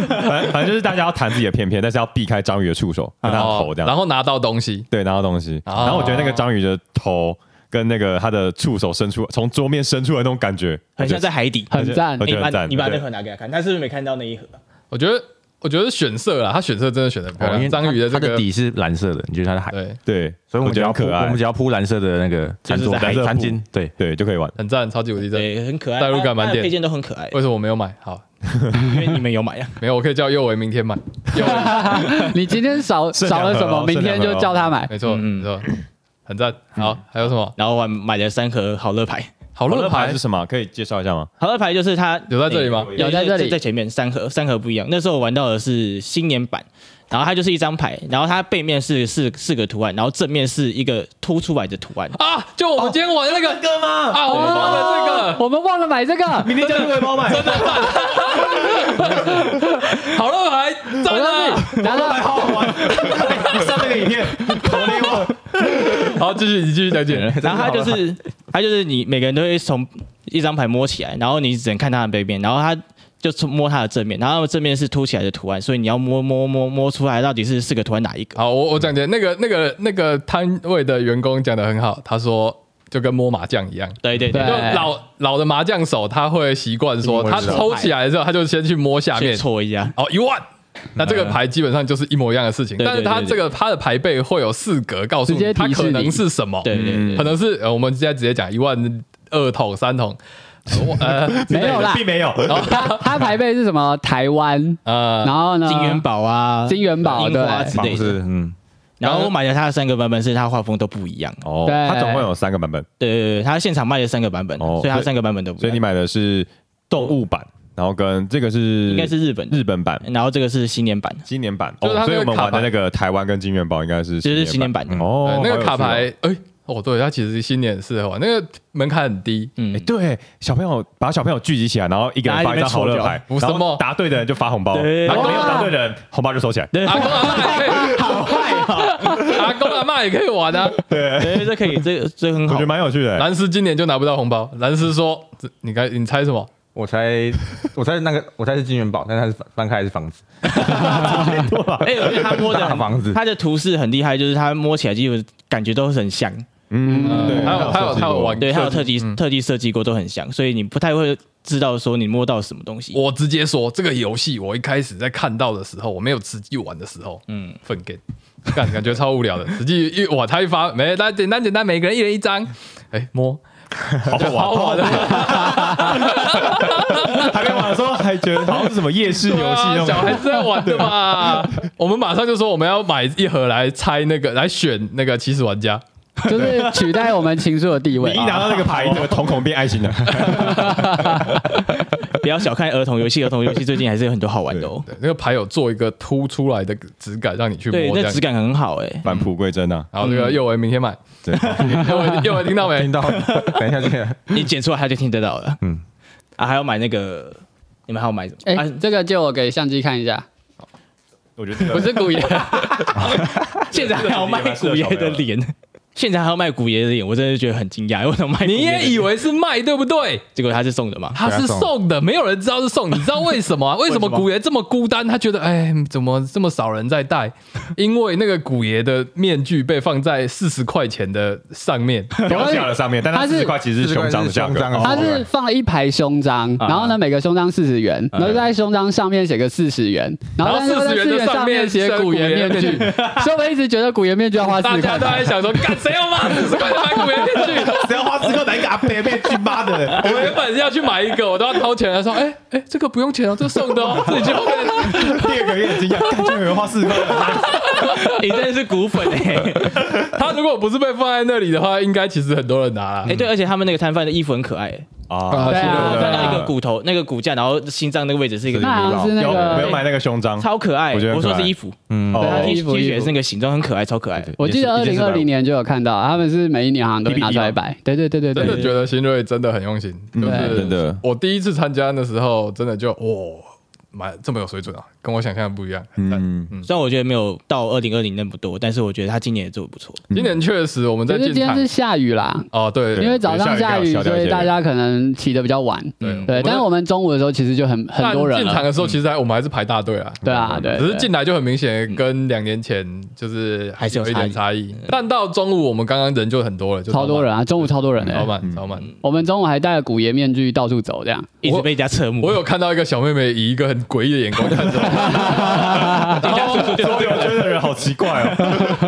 反正反正就是大家要弹自己的片片，但是要避开章鱼的触手跟它头这样。然后拿到东西，对，拿到东西。哦然后我觉得那个章鱼的头跟那个他的触手伸出从桌面伸出来那种感觉，很像在海底。很赞我觉你把得很赞。你把那盒拿给他看，他是不是没看到那一盒？我觉得我觉得选色啊，他选色真的选的很漂亮。哦因为章鱼的这个底是蓝色的，你觉得它的海，对对，所以我们只要可爱我们只，要铺蓝色的那个餐桌餐巾，对，对就可以玩。很赞，超级无敌赞。对，很可爱，代入感满点配件都很可爱，为什么我没有买？好，因为你们有买啊。没有，我可以叫右维明天买。右，你今天少少了什么，明天就叫他买。没错，嗯没错，很赞。好，还有什么？然后我买了三盒好乐牌，好乐牌乐牌是什么？可以介绍一下吗？好乐牌就是它有在这里吗？有在这里在前面三盒，三盒不一样。那时候我玩到的是新年版，然后它就是一张牌，然后它背面是四四个图案，然后正面是一个凸出来的图案。啊，就我们今天玩的那个歌吗？啊，我们忘了这个我们忘了买这个，明天叫你尾包买真的。好了牌，赞啊！拿到好好玩，上那个影片，好厉害好，继续，你继续讲解。然后它就是它就是你每个人都会从一张牌摸起来，然后你只能看它的背面，然后它就从摸它的正面，然后正面是凸起来的图案，所以你要摸摸摸摸出来到底是四个图案哪一个。好，我我讲解那个那个那个摊位的员工讲的很好，他说就跟摸麻将一样。对对对就老老的麻将手，他会习惯说，他抽起来的时候，他就先去摸下面，搓一下。哦，一万。那这个牌基本上就是一模一样的事情，但是它对对这个它的牌背会有四格告诉你它提示你可能是什么，对对对可能是呃我们现在直接讲一万二桶三桶，呃 没有啦并没有。他他牌背是什么？台湾，呃然后呢？金元宝啊，金元宝对之类的。房子，嗯，然后我买的他的三个版本是他画风都不一样。哦，对它总共有三个版本，对对对，它现场卖的三个版本，哦所以他三个版本都不一样。所以你买的是动物版，然后跟这个是应该是日本日本版。然后这个是新年版，新年版，哦，所以我们玩的那个台湾跟金元宝应该是就是新年版。版哦呃，那个卡牌，哎，哦，对，它其实新年适合玩，那个门槛很低，嗯。哎，，对，小朋友把小朋友聚集起来，然后一个人发一张好乐牌，不是什么？然后答对的人就发红包，然后没有答对的人红包就收起来。对，阿公阿妈也可以，好坏阿公阿妈也可以玩啊。对，这可以，这个这个很好。我觉得。蛮有趣的。蓝斯今年就拿不到红包，蓝斯说，这你该你猜什么？我猜，我猜那个，我猜是金元宝，但它是翻翻开还是房子，哎，而且他摸的大房子。他的图示很厉害，就是他摸起来基本感觉都是很像，嗯，对，还有还有还有玩，对，还有特设计技特技设计过都很像，所以你不太会知道说你摸到什么东西。我直接说，这个游戏我一开始在看到的时候，我没有实际玩的时候，嗯，粪 game，感感觉超无聊的。实际一哇，他一发，没，大家简单简单，每个人一人一张，哎，摸，好好好玩，玩的。还没玩的时候还觉得好像是什么夜市游戏小孩子在玩的嘛。我们马上就说我们要买一盒来猜那个，来选那个起始玩家。就是取代我们情书的地位你一。拿到那个牌，你的瞳孔变爱心了。不要小看儿童游戏，儿童游戏最近还是有很多好玩的哦。对，那个牌有做一个凸出来的质感，让你去摸对，那质。感很好哎。返璞归真啊！然后这个右维明天买，对，右维右维听到没 听？到，等一下见。你剪出来他就听得到了。嗯，啊，还要买那个，你们还要买什么？哎、啊，这个借我给相机看一下，我觉得这个不是古爷，现在还要卖古爷的脸，现在还要卖古爷的脸，我真的觉得很惊讶，为什么卖你？也以为是卖对不对？结果他是送的嘛？他是送的，没有人知道是送。你知道为什么啊？为什么古爷这么孤单？他觉得哎，怎么这么少人在戴？因为那个古爷的面具被放在四十块钱的上面，标价的上面，但它它是四十块其实是胸章的价格是胸章哦他是放了一排胸章，啊然后呢，每个胸章四十元，然后在胸章上面写个四十元，然后然后40元上上面写写古爷面具，所以我一直觉得古爷面具要花四大家十块钱。都在想说，干谁要骂四十块钱买面具？谁要花四块，哪一个阿伯面具妈的？我原本是要去买一个，我都要掏钱。他说：“哎、哎、这个不用钱哦，这个送的哦，自己去后面。第二个也很惊讶，感觉有人花四十块，你真的是骨粉哎！”他如果不是被放在那里的话，应该其实很多人拿了。哎，对，而且他们那个摊贩的衣服很可爱欸，啊对啊我看到一个骨头，那个骨架，然后心脏那个位置是一个是那有个没有买那个胸章？超可爱。我觉得我说是衣服，嗯，哦对，T 服 T 恤是那个形状很可爱，超可爱的。我记得二零二零年就有看到，他们是每一年好像都会拿出来摆。对对对对对，真的觉得新锐真的很用心，就是对真的。我第一次参加的时候，真的就哇，买这么有水准啊，跟我想象的不一样。嗯，嗯，虽然我觉得没有到二零二零那么多，但是我觉得他今年也做的不错。今年确实我们在今天是下雨啦，哦，对，因为早上下雨，所以大家可能起的比较晚。对对，但是我们中午的时候其实就很很多人。进场的时候，其实还我们还是排大队啊。对啊，对，只是进来就很明显，跟两年前就是还是有有一点差异。但到中午，我们刚刚人就很多了，就超多人啊，中午超多人的。超满，超满。我们中午还戴着古爷面具到处走，这样。一直被人家侧目。我有看到一个小妹妹以一个很诡异的眼光看着我，然后所以我觉得人好奇怪哦。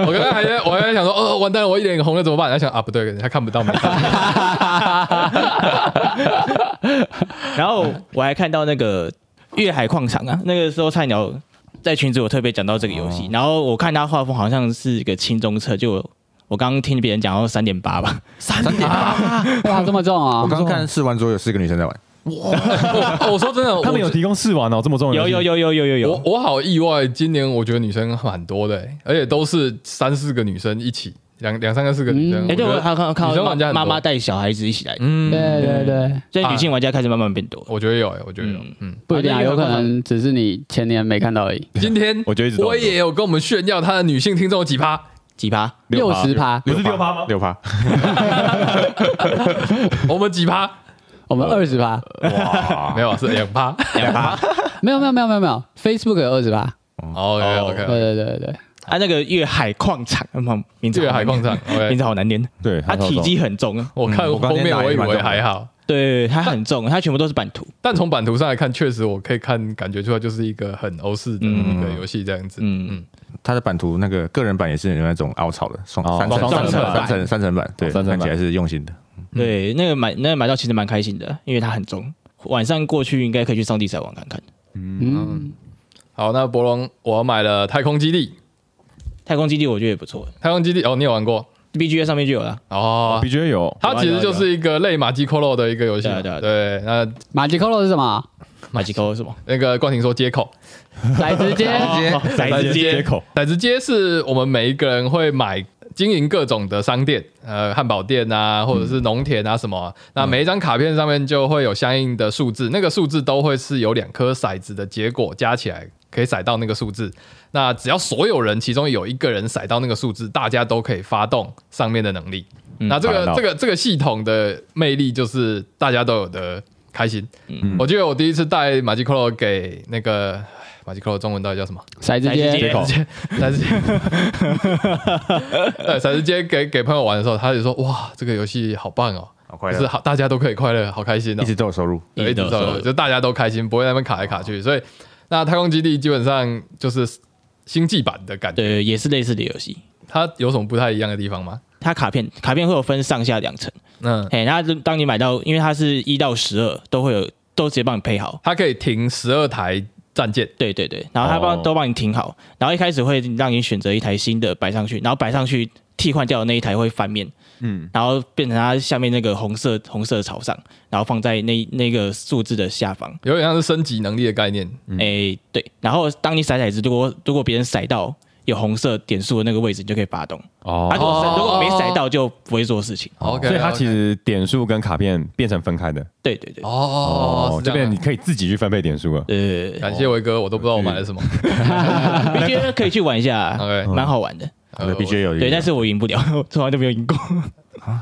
我刚刚还在我还在想说，哦，完蛋了，我一脸红了怎么办？他想啊，不对，他看不到没看然后我还看到那个粤海矿场啊，那个时候菜鸟在群组有特别讲到这个游戏，然后我看他画风好像是一个轻中测，就我刚刚听别人讲到三点八吧，三点八。哇，这么重啊我！刚刚看试玩桌有四个女生在玩，我 我说真的，他们有提供试玩哦，这么重要？有有有有有有有我，我好意外，今年我觉得女生蛮多的、欸，而且都是三四个女生一起，两两三个四个女生。嗯哎，对我看看女生玩家妈妈带小孩子一起来，嗯对对对，所以女性玩家开始慢慢变多。我觉得有、欸，我觉得有。嗯嗯，不一定啊，有可能只是你前年没看到而已。今天我觉得我也有跟我们炫耀他的女性听众有几趴，几趴？六十趴，不是六趴吗？六趴，我们几趴？我们二十趴，哇，没有，是两趴。两趴。没有没有没有没有没有，Facebook 有二十趴。OK 对 OK，对对对对，啊，那个粤海矿场，嗯名字这好难念个海矿场名，OK。字好难念。对，它体积很重啊，我看嗯我刚封面我以为还好，对，它很重，它全部都是版图。但从版图上来看，确实我可以看感觉出来就是一个很欧式的一个游戏这样子。嗯嗯，它的版图那个个人版也是有那种凹槽的，双哦三层三层双层版三层三层版，对，三层版看起来是用心的。对，那个买那个买到其实蛮开心的，因为它很重，晚上过去应该可以去上帝赛网看看。嗯，好，那博龙我买了太空基地，太空基地我觉得也不错。太空基地哦，你有玩过，BGA 上面就有了。哦？BGA 有。它其实就是一个类马基 c o l o 的一个游戏对，对啊对，那马吉 Colo 是什么？马吉扣是什么？那个冠廷说接口，骰子街，骰子街接。口，骰子街是我们每一个人会买经营各种的商店，呃，汉堡店啊，或者是农田啊什么啊、那每一张卡片上面就会有相应的数字，那个数字都会是有两颗骰子的结果加起来可以骰到那个数字。那只要所有人其中有一个人骰到那个数字，大家都可以发动上面的能力。那这个这个这个系统的魅力就是大家都有的开心。我记得我第一次带马吉克罗给那个马吉克罗中文到底叫什么？骰子街骰子街，骰子街，骰子街，对，骰子街给给朋友玩的时候，他就说：“哇，这个游戏好棒哦！好快乐，就是好，大家都可以快乐，好开心哦一，直都有收入。对一直都有收入就大家都开心，不会在那边卡来卡去。所以，那太空基地基本上就是星际版的感觉。对，也是类似的游戏。它有什么不太一样的地方吗？它卡片卡片会有分上下两层，嗯，嘿，它当你买到，因为它是一到十二都会有，都直接帮你配好。它可以停十二台战舰，对对对，然后他帮、哦。都帮你停好，然后一开始会让你选择一台新的摆上去，然后摆上去替换掉的那一台会翻面，嗯，然后变成它下面那个红色红色朝上，然后放在那那个数字的下方。有点像是升级能力的概念。诶、对，然后当你骰骰子，如果如果别人骰到有红色点数的那个位置，你就可以发动。哦啊，如果没塞到，就不会做事情。OK，所以它其实点数跟卡片变成分开的对对对，哦，是这。边你可以自己去分配点数了。呃，感谢维哥，我都不知道我买了什么。我觉得可以去玩一下 OK，蛮好玩的。呃我的 BJ 有对，但是我赢不了，从来都没有赢过。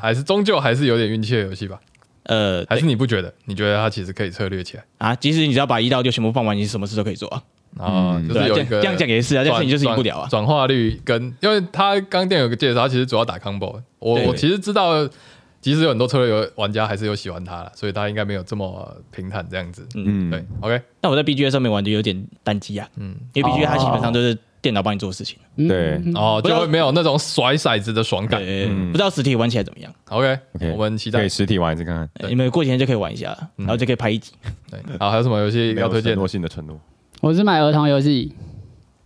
还是终究还是有点运气的游戏吧？呃，还是你不觉得？你觉得它其实可以策略起来？啊，即使你只要把一到六全部放完，你什么事都可以做啊。啊，嗯就是有一个对啊这样讲也是啊，但是你就是赢不了啊。转化率跟，因为他刚店有个介绍，他其实主要打 combo。我对我其实知道，即使有很多策略游玩家还是有喜欢他了，所以他应该没有这么平坦这样子。嗯，对，OK，那我在 BGA 上面玩就有点单机啊，嗯，因为 BGA 它基本上都是电脑帮你做事情。嗯对哦，就会没有那种甩骰子的爽感。嗯不知道实体玩起来怎么样？OK，OK，我们期待可以。实体玩一次看看。对你们过几天就可以玩一下，然后就可以拍一集对，好，还有什么游戏要推荐承？诺性的承诺。我是买儿童游戏，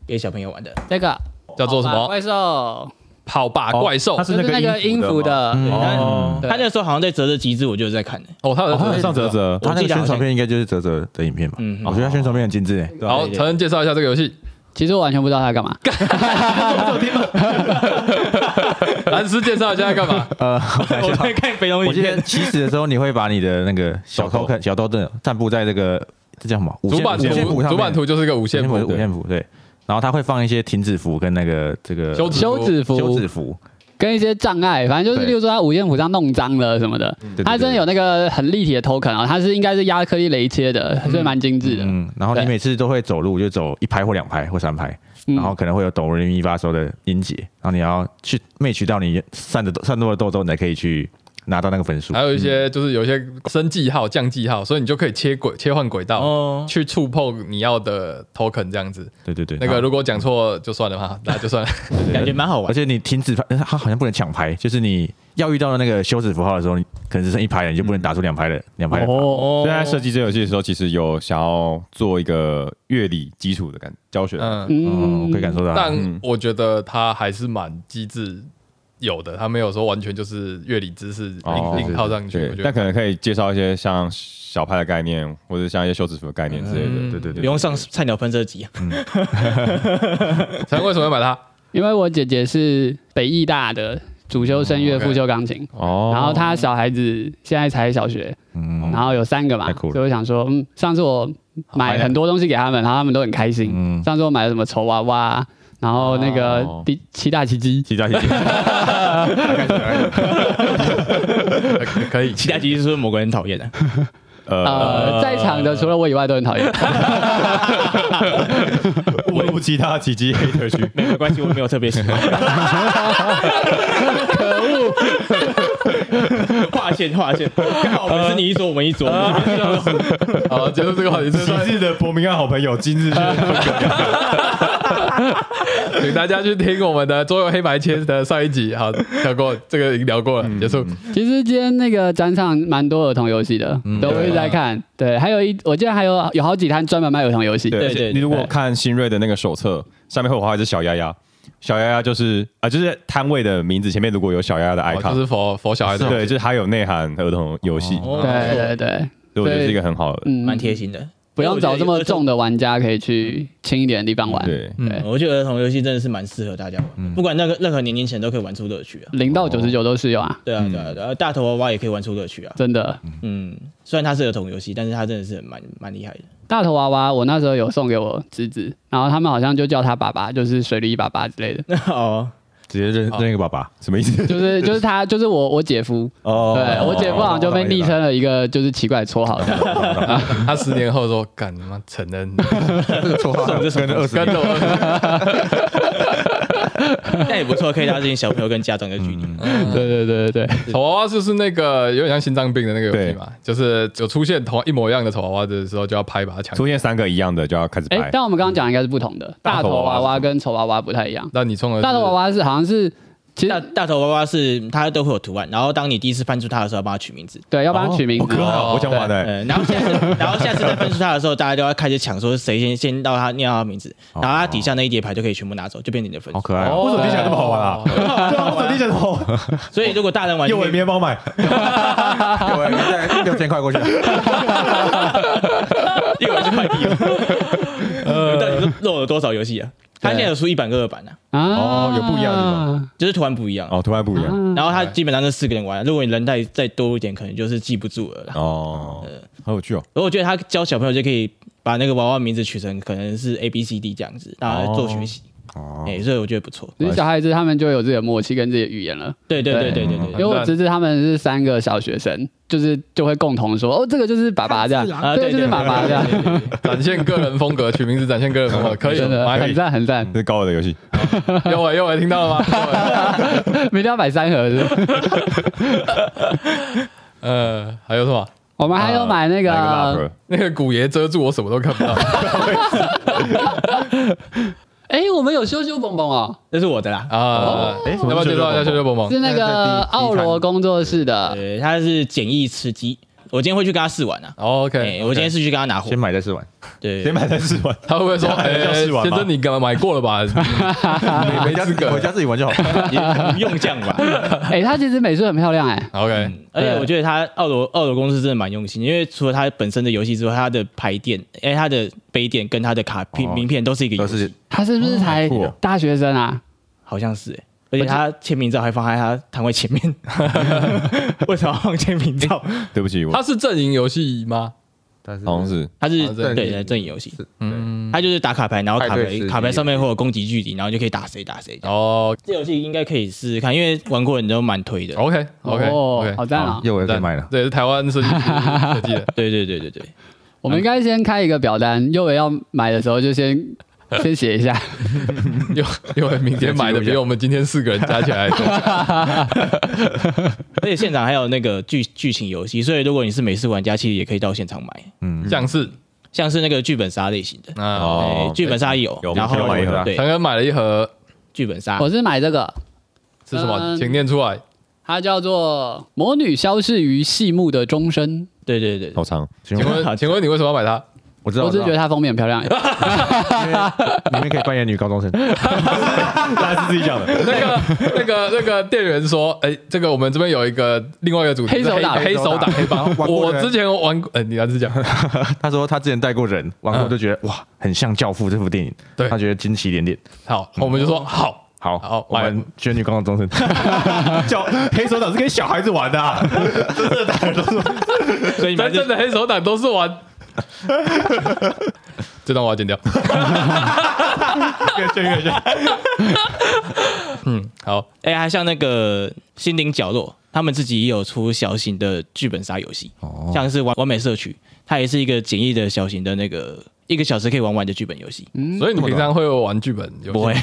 给小朋友玩的。这个。叫做什么？怪兽，跑吧怪兽。它。就是是那个音符的，哦。他那时候好像在折折集资，我就有在看的。哦，他有上泽泽，他那个宣传片应该就是泽泽的影片吧？嗯我觉得他宣传片很精致好，对承认介绍一下这个游戏。其实我完全不知道它干嘛。蓝斯介绍一下在干嘛？呃，我在看肥龙影我记得片，起始的时候，你会把你的那个小偷看小偷的散布在这个这叫什么？五线主板五线谱图，主板图就是一个五五线谱五线谱对。然后它会放一些停止符跟那个这个休止休止符。休止符，跟一些障碍，反正就是，例如说它五线谱上弄脏了什么的，对它真的有那个很立体的 token 啊，它是应该是亚克力雷切的，所以蛮精致的。嗯，然后你每次都会走路，就走一拍或两拍或三拍，嗯。然后可能会有哆来咪发嗦的音节，然后你要去 match 到你散的散落的豆豆，你才可以去拿到那个分数还。有一些就是有一些升记号、降记号，所以你就可以切轨、切换轨道，哦，去触碰你要的 token 这样子。对对对，那个如果讲错就算了嘛，那就算了。感觉蛮好玩。而且你停止拍，它好像不能抢牌，就是你要遇到的那个休止符号的时候，你可能只剩一排了，你就不能打出两排的两排的。哦，所以在设计这游戏的时候，其实有想要做一个乐理基础的感教学。嗯，嗯，我可以感受到。但嗯我觉得它还是蛮机智有的，他没有说完全就是乐理知识哦硬硬套上去。对我，觉得但可能可以介绍一些像小派的概念，或者像一些休止符的概念之类的。嗯对对对，不用上菜鸟喷射机啊，陈为什么要买它？因为我姐姐是北艺大的主修声乐、副修钢琴，哦然后她小孩子现在才小学，嗯然后有三个嘛，太酷了所以我想说，嗯，上次我买很多东西给他们，然后他们都很开心。嗯，上次我买了什么丑娃娃，然后那个哦第七大奇迹，其他题，可以，其他机是不是某个人讨厌的？呃，在场的除了我以外都很讨厌。我不其他奇迹黑特区。没有关系，我没有特别喜欢。可恶！划线划线，刚好我们是你一桌，我们一桌。好，结束这个话题，这算日的伯明翰好朋友，今日 请大家去听我们的桌游黑白切的上一集。好，聊过这个已经聊过了，结束。其实今天那个展场蛮多儿童游戏的，对，我一直在看。对，还有一，我记得还有有好几摊专门卖儿童游戏。对，对你如果看新锐的那个手册，上面会画一只小鸭鸭，小鸭鸭就是啊、就是摊位的名字前面如果有小鸭鸭的哦 icon，、就是佛佛小孩的，对，就是还有内涵儿童游戏，哦对对对，所以我觉得是一个很好的。嗯，蛮贴心的。不用找这么重的玩家，可以去轻一点的地方玩。对，嗯。对，我觉得儿童游戏真的是蛮适合大家玩，不管那个任何年龄层都可以玩出乐趣啊。零到九十九都适用啊，对啊，对啊，对啊，大头娃娃也可以玩出乐趣啊。真的。嗯，虽然它是儿童游戏，但是它真的是蛮蛮厉害的。大头娃娃，我那时候有送给我侄子，然后他们好像就叫他爸爸，就是水里爸爸之类的，哦，直接认认一个爸爸。什么意思？就是 就是他就是我我姐夫，哦对我姐夫好像就被昵称了一个就是奇怪的绰号这样。他十年后说：“干他妈承认，这个绰号跟二十跟着我。” 那也不错，可以拉近小朋友跟家长的距离。对对对对对，丑娃娃就是那个有点像心脏病的那个游戏嘛，就是有出现同一模一样的丑娃娃的时候，就要拍把它抢出。现三个一样的就要开始哎拍，。但我们刚刚讲的应该是不同的，大头娃娃娃娃跟丑娃娃不太一样。那你冲了大头娃娃是好像是，其大实大头娃娃是它都会有图案，然后当你第一次翻出它的时候，要帮它取名字。对要帮它取名字好可，我想玩的。嗯，然后下次，然后下次再翻出它的时候，大家就要开始抢，说谁先先到它念到他名字，然后它底下那一叠牌就可以全部拿走，就变成你的分数。好可爱哦！为什么听起来这么好玩啊？对啊，为什么听起来这么好玩？所以如果大人玩，右尾面包买，有人再六千块过去，右尾是快递呃。到底是漏了多少游戏啊？他现在有出一版跟二版呢，啊哦有不一样的地方就是图案不一样。哦，图案不一样然后他基本上是四个人玩，如果你人再再多一点，可能就是记不住了啦。哦，好有趣哦。而我觉得他教小朋友就可以把那个娃娃名字取成可能是 A B C D 这样子，大家做学习。哦，哎，所以我觉得不错。其实小孩子他们就有自己的默契跟自己的语言了。对对对对对因为对。我侄子他们是三个小学生，就是就会共同说，哦，这个就是爸爸这样，啊这个就是爸爸这样，展现个人风格，取名字展现个人风格，可以真的很赞很赞。这是高尔的游戏，有伟有伟听到了吗？明天要买三盒是呃，还有什么？我们还有买那买个那个古爷遮住我什么都看不到。哎，我们有羞羞蹦蹦哦，这是我的啦。啊，哎要不要介绍一下秀秀蹦蹦？是那个奥罗工作室的，对，他是简易吃鸡。我今天会去跟他试玩啊。哦 OK，哎，我今天是去跟他拿货先。买再试玩。对，先买再试玩。他会不会说，这哎，样叫试玩吗先生你干嘛买过了吧？没没资格回。家自己玩就好。也不 用这样吧。哎，他其实美术很漂亮哎，OK，而且我觉得他奥罗奥罗公司真的蛮用心，因为除了他本身的游戏之外，他的牌店、哎，他的杯垫跟他的卡片、哦名片都是一个游戏都是，他是不是才酷哦大学生啊？好像是哎。而且他签名照还放在他摊位前面，为什么要放签名照？对不起，我它是阵营游戏吗？但是好像是他是对对阵营游戏，嗯，他就是打卡牌，然后卡牌派对式卡牌上面会有攻击距离，然后就可以打谁打谁。哦这游戏应该可以试试看，因为玩过的人都蛮推的。，OK OK 哦 OK，好赞啊！又有可以买了。对是台湾设计师设计的。对对对对对，我们应该先开一个表单，幼儿要买的时候就先 先写一下。因为因为明天买的比我们今天四个人加起来。多。而且现场还有那个剧剧情游戏，所以如果你是美式玩家，其实也可以到现场买，嗯，像是？像是那个剧本杀类型的，啊，哦。哎，剧本杀有有，然后有买一盒。对。陈哥买了一盒。剧本杀。我是买这个，是什么？嗯。请念出来。它叫做《魔女消逝于细幕的钟声》。对对对，好长，请请问，请问你为什么要买它？我知道，我只是觉得它封面很漂亮。里面可以扮演女高中生。他是自己讲的。那个、那个、那个店员说：“哎、这个我们这边有一个另外一个主题，黑手党黑手党黑帮。我之前玩过，呃，你来是讲，他说他之前带过人，玩过就觉得哇，很像《教父》这部电影，对他觉得惊奇连连。好，我们就说好，好，好我们选女高中生。叫黑手党是跟小孩子玩的啊，真正的大人都是玩。真所以你们就正的黑手党都是玩。这段我要剪掉。越炫越炫。嗯，好，哎，还像那个心灵角落，他们自己也有出小型的剧本杀游戏，哦像是完完美社区，它也是一个简易的小型的那个一个小时可以玩完的剧本游戏。嗯，所以你平常会玩剧本游戏？不会，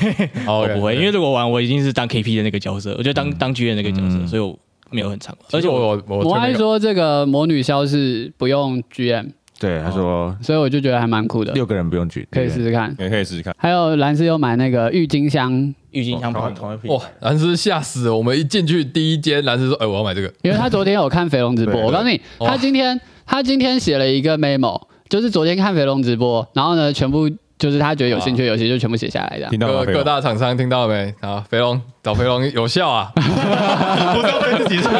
哦 我不会，因为如果玩，我已经是当 KP 的那个角色，我就当当剧院的那个角色，所以我没有很长。而且我我我我我还说这个魔女消是不用 GM，对，他说所以我就觉得还蛮酷的，六个人不用举，可以试试看。也可以试试看。还有蓝斯有买那个郁金香，郁金香同泡同一批哇，蓝斯吓死了！我们一进去第一间，蓝斯说：“哎、我要买这个。因为他昨天有看肥龙直播，对我告诉你，哦他今天他今天写了一个 memo，就是昨天看肥龙直播，然后呢，全部就是他觉得有兴趣的游戏就全部写下来这样。听到了吗？各各大厂商听到了没？啊，肥龙找肥龙有效啊！不是要对自己说。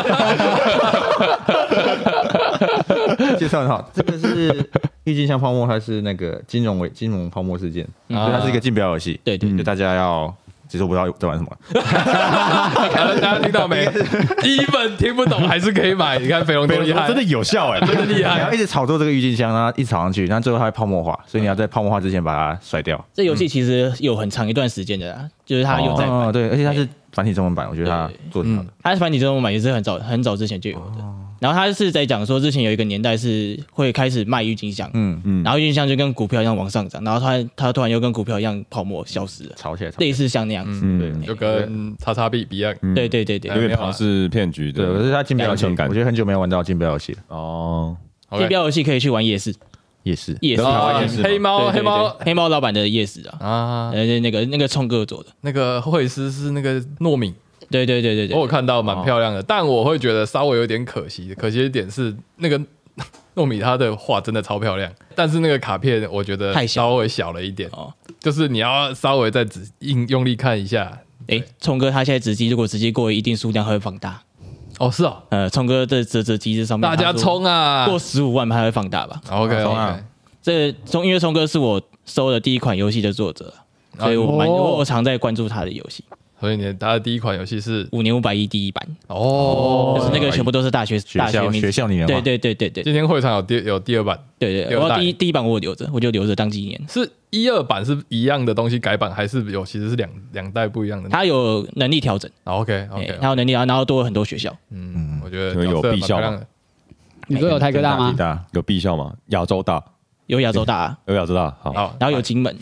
介绍很好，这个是郁金香泡沫，它是那个金融为金融泡沫事件，所以它是一个竞标游戏。对对就大家要，其实我不知道在玩什么，大家听到没？一本听不懂还是可以买。你看肥龙多厉害，真的有效哎，真的厉你要害。一直炒作这个郁金香，然后一直炒上去，然后最后它会泡沫化，所以你要在泡沫化之前把它甩掉。这游戏其实有很长一段时间的啦，就是它有在哦，对，而且它是繁体中文版，我觉得它做的挺好的。它是繁体中文版也是很早很早之前就有的。然后他是在讲说，之前有一个年代是会开始卖郁金香，嗯，嗯。然后郁金香就跟股票一样往上涨，然后它它突然又跟股票一样泡沫消失了，吵起来，类似像那样子。嗯，就跟叉叉币一样。嗯对对对对，有点庞氏骗局对，可是他竞标游感。我觉得很久没有玩到竞标游戏了，哦，地 OK 标游戏可以去玩夜市，夜市。夜市。黑猫对对黑猫。黑猫老板的夜市啊，啊，呃，那个那个冲哥做的，那个会师是那个糯米，对对对对对，我有看到蛮漂亮的，但我会觉得稍微有点可惜。可惜的点是那个 糯米它的画真的超漂亮，但是那个卡片我觉得太小稍微小了一点，哦，就是你要稍微再仔硬用力看一下。哎，聪哥他现在直击如果直击过一定数量，他会放大。哦，是哦，呃，聪哥的折折机制上面，大家冲啊过十五万他会放大吧？！OK 冲啊 OK，这聪因为聪哥是我收的第一款游戏的作者，所以我蛮我常在关注他的游戏。所以你他的第一款游戏是五年五百亿第一版，哦，就是那个全部都是大学大学学校里面对对对对对。今天会场有第有第二版，对对，我第二代。第一第一版我留着，我就留着当纪念。是一二版是一样的东西改版，还是有其实是两两代不一样的？它有能力调整，OK 哎 OK，它有能力，然后多了很多学校。嗯，我觉得有必校你说有台科大吗？地？大有必校吗？亚洲大，有亚洲大，有亚洲大，好，好，然后有金门，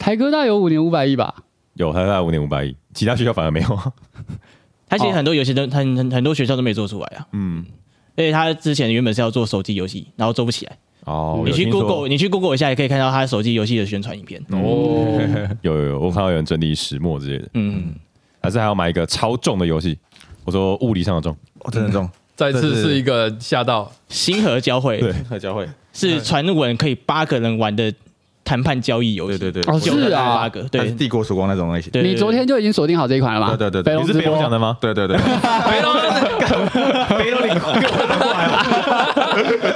台科大有五年五百亿吧？有他大五点五百亿，其他学校反而没有。他其实很多游戏都很很很多学校都没做出来啊。嗯，而且他之前原本是要做手机游戏，然后做不起来。哦，你去 Google，你去 Google 一下，也可以看到他手机游戏的宣传影片。哦，有有有，我看到有人整理石墨之类的，嗯，还是还要买一个超重的游戏。我说物理上的重，哦，真的重，再次是是一个吓到，星河交汇。对。星河交汇，是传闻可以八个人玩的谈判交易游戏。对对对，是啊。八个，对。帝国曙光那种类型，你昨天就已经锁定好这一款了吗？对对对对。北龙是讲播。的吗？对对对，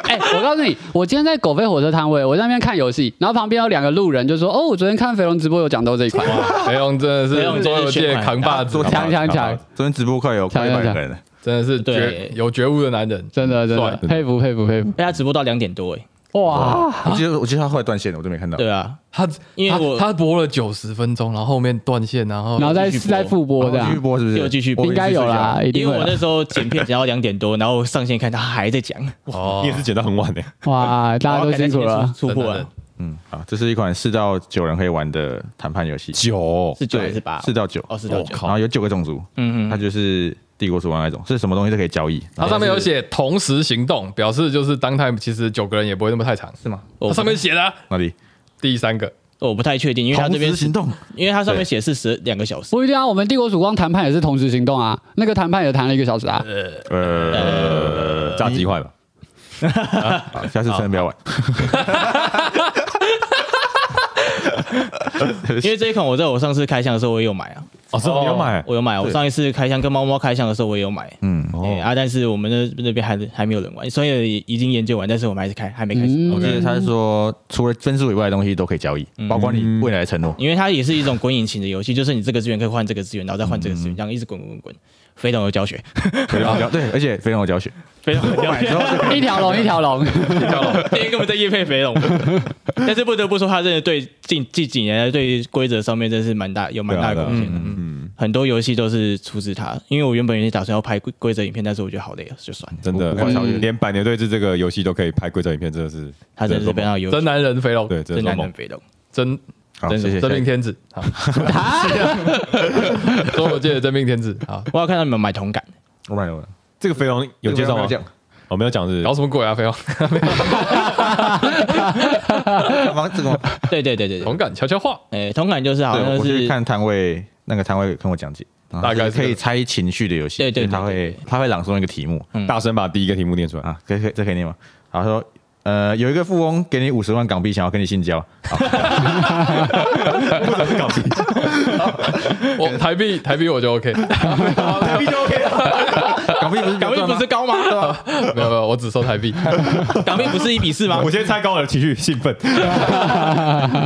哎，我告诉你，我今天在狗飞火车摊位，我在那边看游戏，然后旁边有两个路人就说：“哦，我昨天看肥龙直播有讲到这一款。肥龙真的是桌游界扛把子昨，强强强。昨天直播快有快一百强个人。了，真的是觉对。有觉悟的男人，”真的真的帅。佩服佩服佩服！哎，他直播到两点多，哎，哇，我记得我记得他后来断线了，我都没看到。对啊，他因为我他他播了九十分钟，然后后面断线，然后然后再再复播的继续，播是不是？又继续播应该有啦，一因。为我那时候剪片剪到两点多，然后上线看他还在讲，哦你也是剪到很晚的。哇，大家都辛苦了。出破了嗯，好，这是一款四到九人可以玩的谈判游戏，九。是九对还是八？四到九，哦，四到九，然后有九个种族，嗯嗯它，就是帝国曙光那种，是什么东西都可以交易。它上面有写同时行动，表示就是当 time 其实九个人也不会那么太长，是吗？我它上面写的啊。哪里？第三个，我不太确定，因为他这边同时行动，因为它上面写是十两个小时，不一定啊，我们帝国曙光谈判也是同时行动啊，那个谈判也谈了一个小时啊。呃，呃炸鸡块吧，好，下次真的不要玩。因为这一款我在我上次开箱的时候我也有买啊，哦，这你有买？我有买，我上一次开箱跟猫猫开箱的时候我也有买。嗯，哦啊，但是我们那那边还还没有人玩，所以已经研究完，但是我们还是开还没开始，嗯我记得他是说，除了分数以外的东西都可以交易，包括你未来的承诺。因为它也是一种滚引擎的游戏，就是你这个资源可以换这个资源，然后再换这个资源，这样一直滚滚滚滚。非常有教学，非常有教 对，而且非常有教学。非常有教学。一条龙一条龙，今天根本在夜配肥龙，但是不得不说，他真的对近近几年来对规则上面真是蛮大有蛮大的贡献的。嗯，很多游戏都是出自他，因为我原本也打算要拍规规则影片，但是我觉得好累啊，就算了。真的连百年对峙这个游戏都可以拍规则影片，真的是他真的是非常有真男人肥龙，对，真。男人肥龙。真好，真谢谢。真命天子，好，桌游界的真命天子，好，我要看到你们买同感，我买了，这个肥龙有介绍吗？讲，我没有讲是搞什么鬼啊，肥龙，忙这个，对对对对对，同感悄悄话，哎，同感就是好对，像是我去看摊位，那个摊位跟我讲解，大概是可以猜情绪的游戏。对对他会他会朗诵一个题目大声把第一个题目念出来。啊，可以可以这可以念吗？好，他说。呃，有一个富翁给你五十万港币，想要跟你性交，港币 我台币台币我就 OK，港币就 OK 了。港币不是港币不是高吗？没有没有，我只收台币，港币不是一比四吗？我先猜高了，情绪兴奋。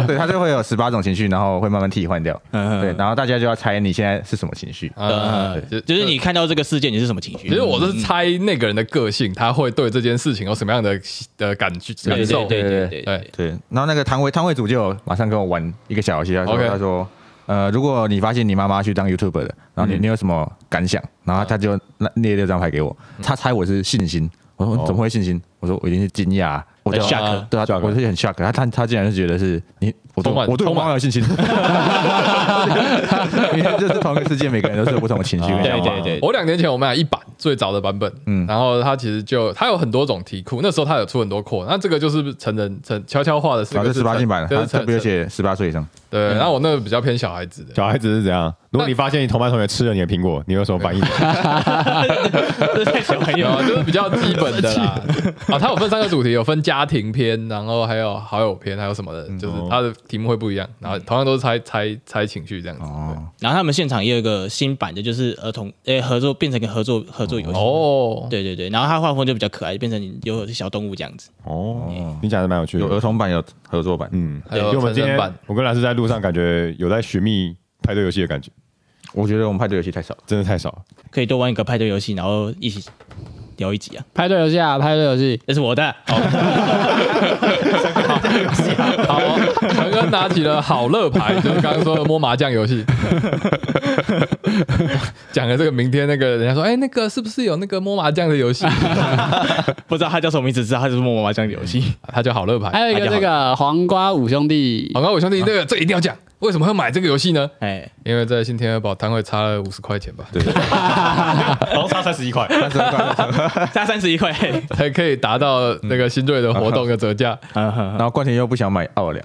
对，他就会有十八种情绪，然后会慢慢替换掉。嗯对，然后大家就要猜你现在是什么情绪。啊呃，就就是你看到这个事件，你是什么情绪？其实我是猜那个人的个性，他会对这件事情有什么样的的感觉对对感受。对对。对对然后那个摊位摊位主就马上跟我玩一个小游戏，他说 OK 他说，呃，如果你发现你妈妈去当 YouTuber 的，然后你、嗯。你有什么感想？然后他就那列六张牌给我，他猜我是信心，我说你怎么会信心？我说我一定是惊讶，我就很 shock 对啊我是很 shock，他他他竟然是觉得是你，我对我对我妈妈有信心，因为这是同一个世界，每个人都是有不同的情绪对。对对，我两年前我买一版最早的版本，嗯，嗯然后它其实就它有很多种题库，那时候它有出很多扩，那这个就是成人成悄悄话的四然后个十八禁版，对他特别写十八岁以上。对，然后我那个比较偏小孩子的，小孩子是怎样？如果你发现你同班同学吃了你的苹果，你有什么反应？这是小朋友就是比较基本的啦。啊，它有分三个主题，有分家庭篇，然后还有好友篇，还有什么的，就是它的题目会不一样，然后同样都是猜猜猜情绪这样子。哦，然后他们现场也有一个新版的，就是儿童诶合作变成一个合作合作游戏。哦，对对对，然后它画风就比较可爱，变成有小动物这样子。哦，你讲的蛮有趣有儿。童版有合作版，嗯，还有因为我们今天成人版我跟老师在路上感觉有在寻觅派对游戏的感觉，我觉得我们派对游戏太少了。真的太少了。可以多玩一个派对游戏，然后一起聊一集啊。派对游戏啊，派对游戏，这是我的，好，好陈哥拿起了好乐牌，就是刚刚说的摸麻将游戏。讲了这个，明天那个人家说，哎、那个是不是有那个摸麻将的游戏？不知道他叫什么名字，知道他就是默默麻将游戏。他叫好乐牌。还有一个这个黄瓜五兄弟黄瓜五兄弟，这个这一定要讲，为什么会买这个游戏呢？哎，因为在新天鹅堡摊位差了五十块钱吧，对，然后差三十一块，差三十一块。才可以达到那个新锐的活动的折价。然后冠廷又不想买奥尔良，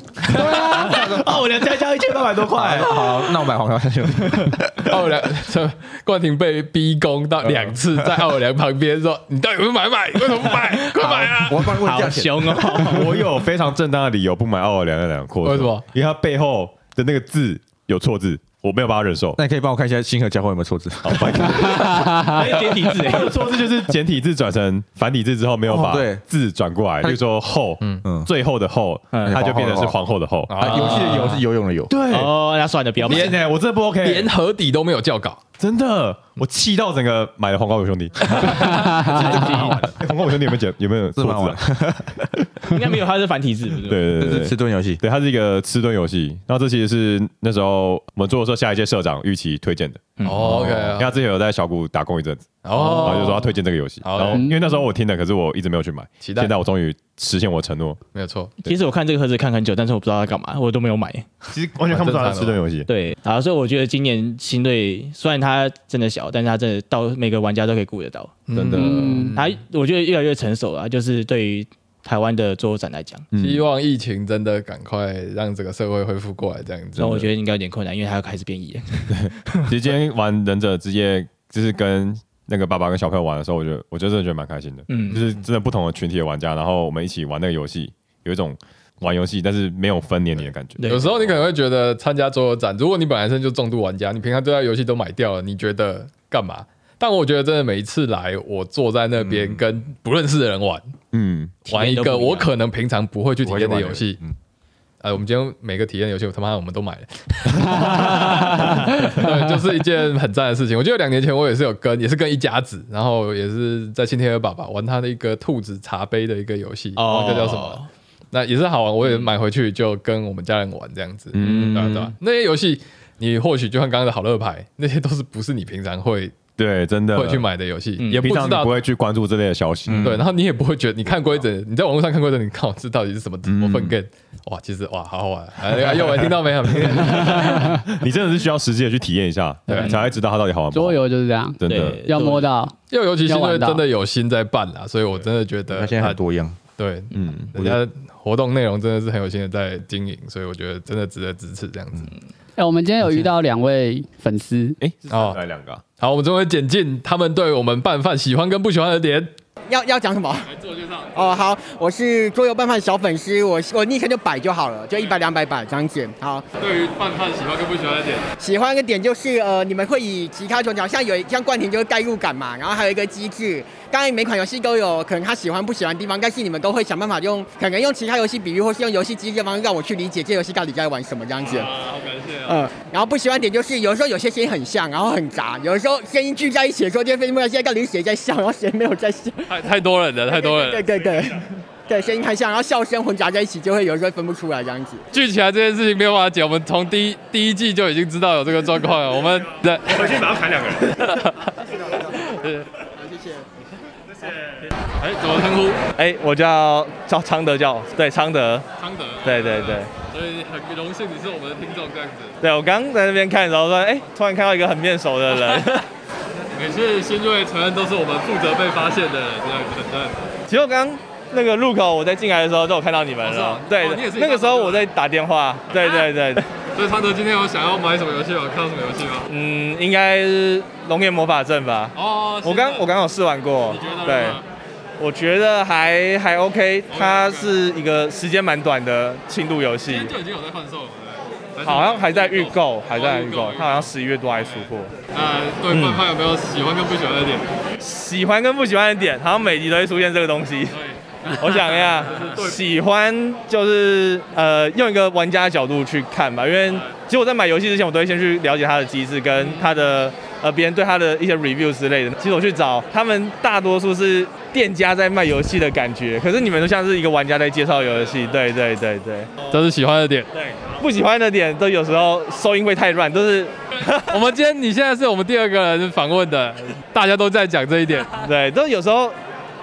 哦，我两加加一千八百多块。好，那我买黄瓜兄弟。奥尔良，这冠廷被逼宫到两次，在奥尔良旁边说：“你到底有没有买买？为什么不买？快买啊！”我要帮你问好价钱。凶哦！我有非常正当的理由不买奥尔良那两个扩为什么？因为它背后的那个字有错字，我没有办法忍受。那你可以帮我看一下星河交换有没有错字？好，拜托。还有简体字哎，错字就是 简体字转成繁体字之后没有把字转过来，比如说后，嗯最后的后，嗯它就变成是皇后的后。啊，游戏的游是游泳的游。对，哦，那算了，不要买。连呢，我真的不 OK，连河底都没有校稿，真的，我气到整个买了黄瓜五兄弟。哎黄瓜五兄弟有没有剪？有没有错字玩啊？应该没有，它是繁体字？对对对是吃。蹲游戏。对，它是一个吃蹲游戏，然后这其实是那时候我们做的时候，下一届社长玉琪推荐的，哦因为 OK，他之前有在小谷打工一阵子，然哦后就说他推荐这个游戏，好然后因为那时候我听的，可是我一直没有去买，期待现在我终于实现我承诺，没有错，其实我看这个盒子看很久，但是我不知道它干嘛，我都没有买。其实完全看不出来它是吃蹲游戏，对，啊，所以我觉得今年新队虽然它真的小，但是它真的到每个玩家都可以顾得到。真的。嗯，它我觉得越来越成熟了，就是对于台湾的桌游展来讲，希望疫情真的赶快让这个社会恢复过来，这样子然后。我觉得应该有点困难，因为它要开始变异了。其实今天玩忍者之夜，就是跟那个爸爸跟小朋友玩的时候，我觉得我觉得真的觉得蛮开心的，嗯就是真的不同的群体的玩家，然后我们一起玩那个游戏，有一种玩游戏但是没有分年龄的感觉。有时候你可能会觉得参加桌游展，如果你本来身就重度玩家，你平常对他游戏都买掉了，你觉得干嘛？但我觉得真的每一次来，我坐在那边跟不认识的人玩，嗯，玩一个我可能平常不会去体验的游戏。嗯，呃，我们今天每个体验游戏，我他妈我们都买了，对，就是一件很赞的事情。我记得两年前我也是有跟，也是跟一家子，然后也是在新天鹅爸爸玩他的一个兔子茶杯的一个游戏，哦忘记叫什么。那也是好玩，我也买回去就跟我们家人玩这样子，嗯嗯，对吧、对吧、那些游戏你或许就像刚刚的好乐牌，那些都是不是你平常会对，真的会去买的游戏，嗯也不知道平常你不会去关注这类的消息。对，然后你也不会觉得，你看规则，你在网络上看规则，你看我这到底是什么什么分 game，哇，其实哇，好好玩。哎，又我听到没有？你真的是需要实际的去体验一下，对才会知道它到底好玩不好桌。游就是这样，真的对，要摸到。又尤其现在要玩到真的有心在办啦，所以我真的觉得它现在啊很多样。对，嗯，人家活动内容真的是很有心的在经营，所以我觉得真的值得支持这样子。哎，我们今天有遇到两位粉丝，哎，是哦来两个啊，好，我们终于剪进他们对我们拌饭喜欢跟不喜欢的点。要要讲什么？来自我介绍。哦，好，我是桌游拌饭小粉丝，我我昵称就摆就好了，就一百两百摆这样子。好，对于拌饭喜欢跟不喜欢的点，喜欢的点就是呃，你们会以其他种角，像有像冠廷就是代入感嘛，然后还有一个机制。当然每款游戏都有可能他喜欢不喜欢的地方，但是你们都会想办法用可能用其他游戏比喻，或是用游戏机制的方式让我去理解这游戏到底在玩什么这样子。啊，好感谢啊。嗯，然后不喜欢点就是有时候有些声音很像，然后很杂，有的时候声音聚在一起的时候，就会分不出来现在到底是谁在笑，然后谁没有在笑。太太多人了，太多人了。对对对对，对，声音太像，然后笑声混杂在一起，就会有时候分不出来这样子。聚起来这件事情没有办法解，我们从第一第一季就已经知道有这个状况了。我们的回去马上砍两个人。哎，怎么称呼？哎，我叫叫昌德教，对，昌德，昌德。对对对。所以很荣幸你是我们的听众这样子。对我刚在那边看的时候说，哎，突然看到一个很面熟的人。每次新锐承认都是我们负责被发现的人，这样子。对。其实我刚那个路口我在进来的时候就有看到你们了。对，那个时候我在打电话。对对对。所以昌德今天有想要买什么游戏吗？看到什么游戏吗？嗯，应该是龙岩魔法阵吧。哦。我刚我刚有试玩过。对。我觉得还还 OK，它是一个时间蛮短的轻度游戏。就已经有在贩售了，对好像还在预购，还在预购，它好像十一月多还出货。呃，对，官方有没有喜欢跟不喜欢的点？喜欢跟不喜欢的点，好像每集都会出现这个东西。我想一下，喜欢就是呃用一个玩家的角度去看吧，因为其实我在买游戏之前，我都会先去了解它的机制跟它的呃别人对它的一些 review 之类的。其实我去找他们，大多数是店家在卖游戏的感觉，可是你们都像是一个玩家在介绍游戏。对对对对，这是喜欢的点。对，不喜欢的点都有时候收音会太乱，都是。我们今天你现在是我们第二个人访问的，大家都在讲这一点。对，都有时候。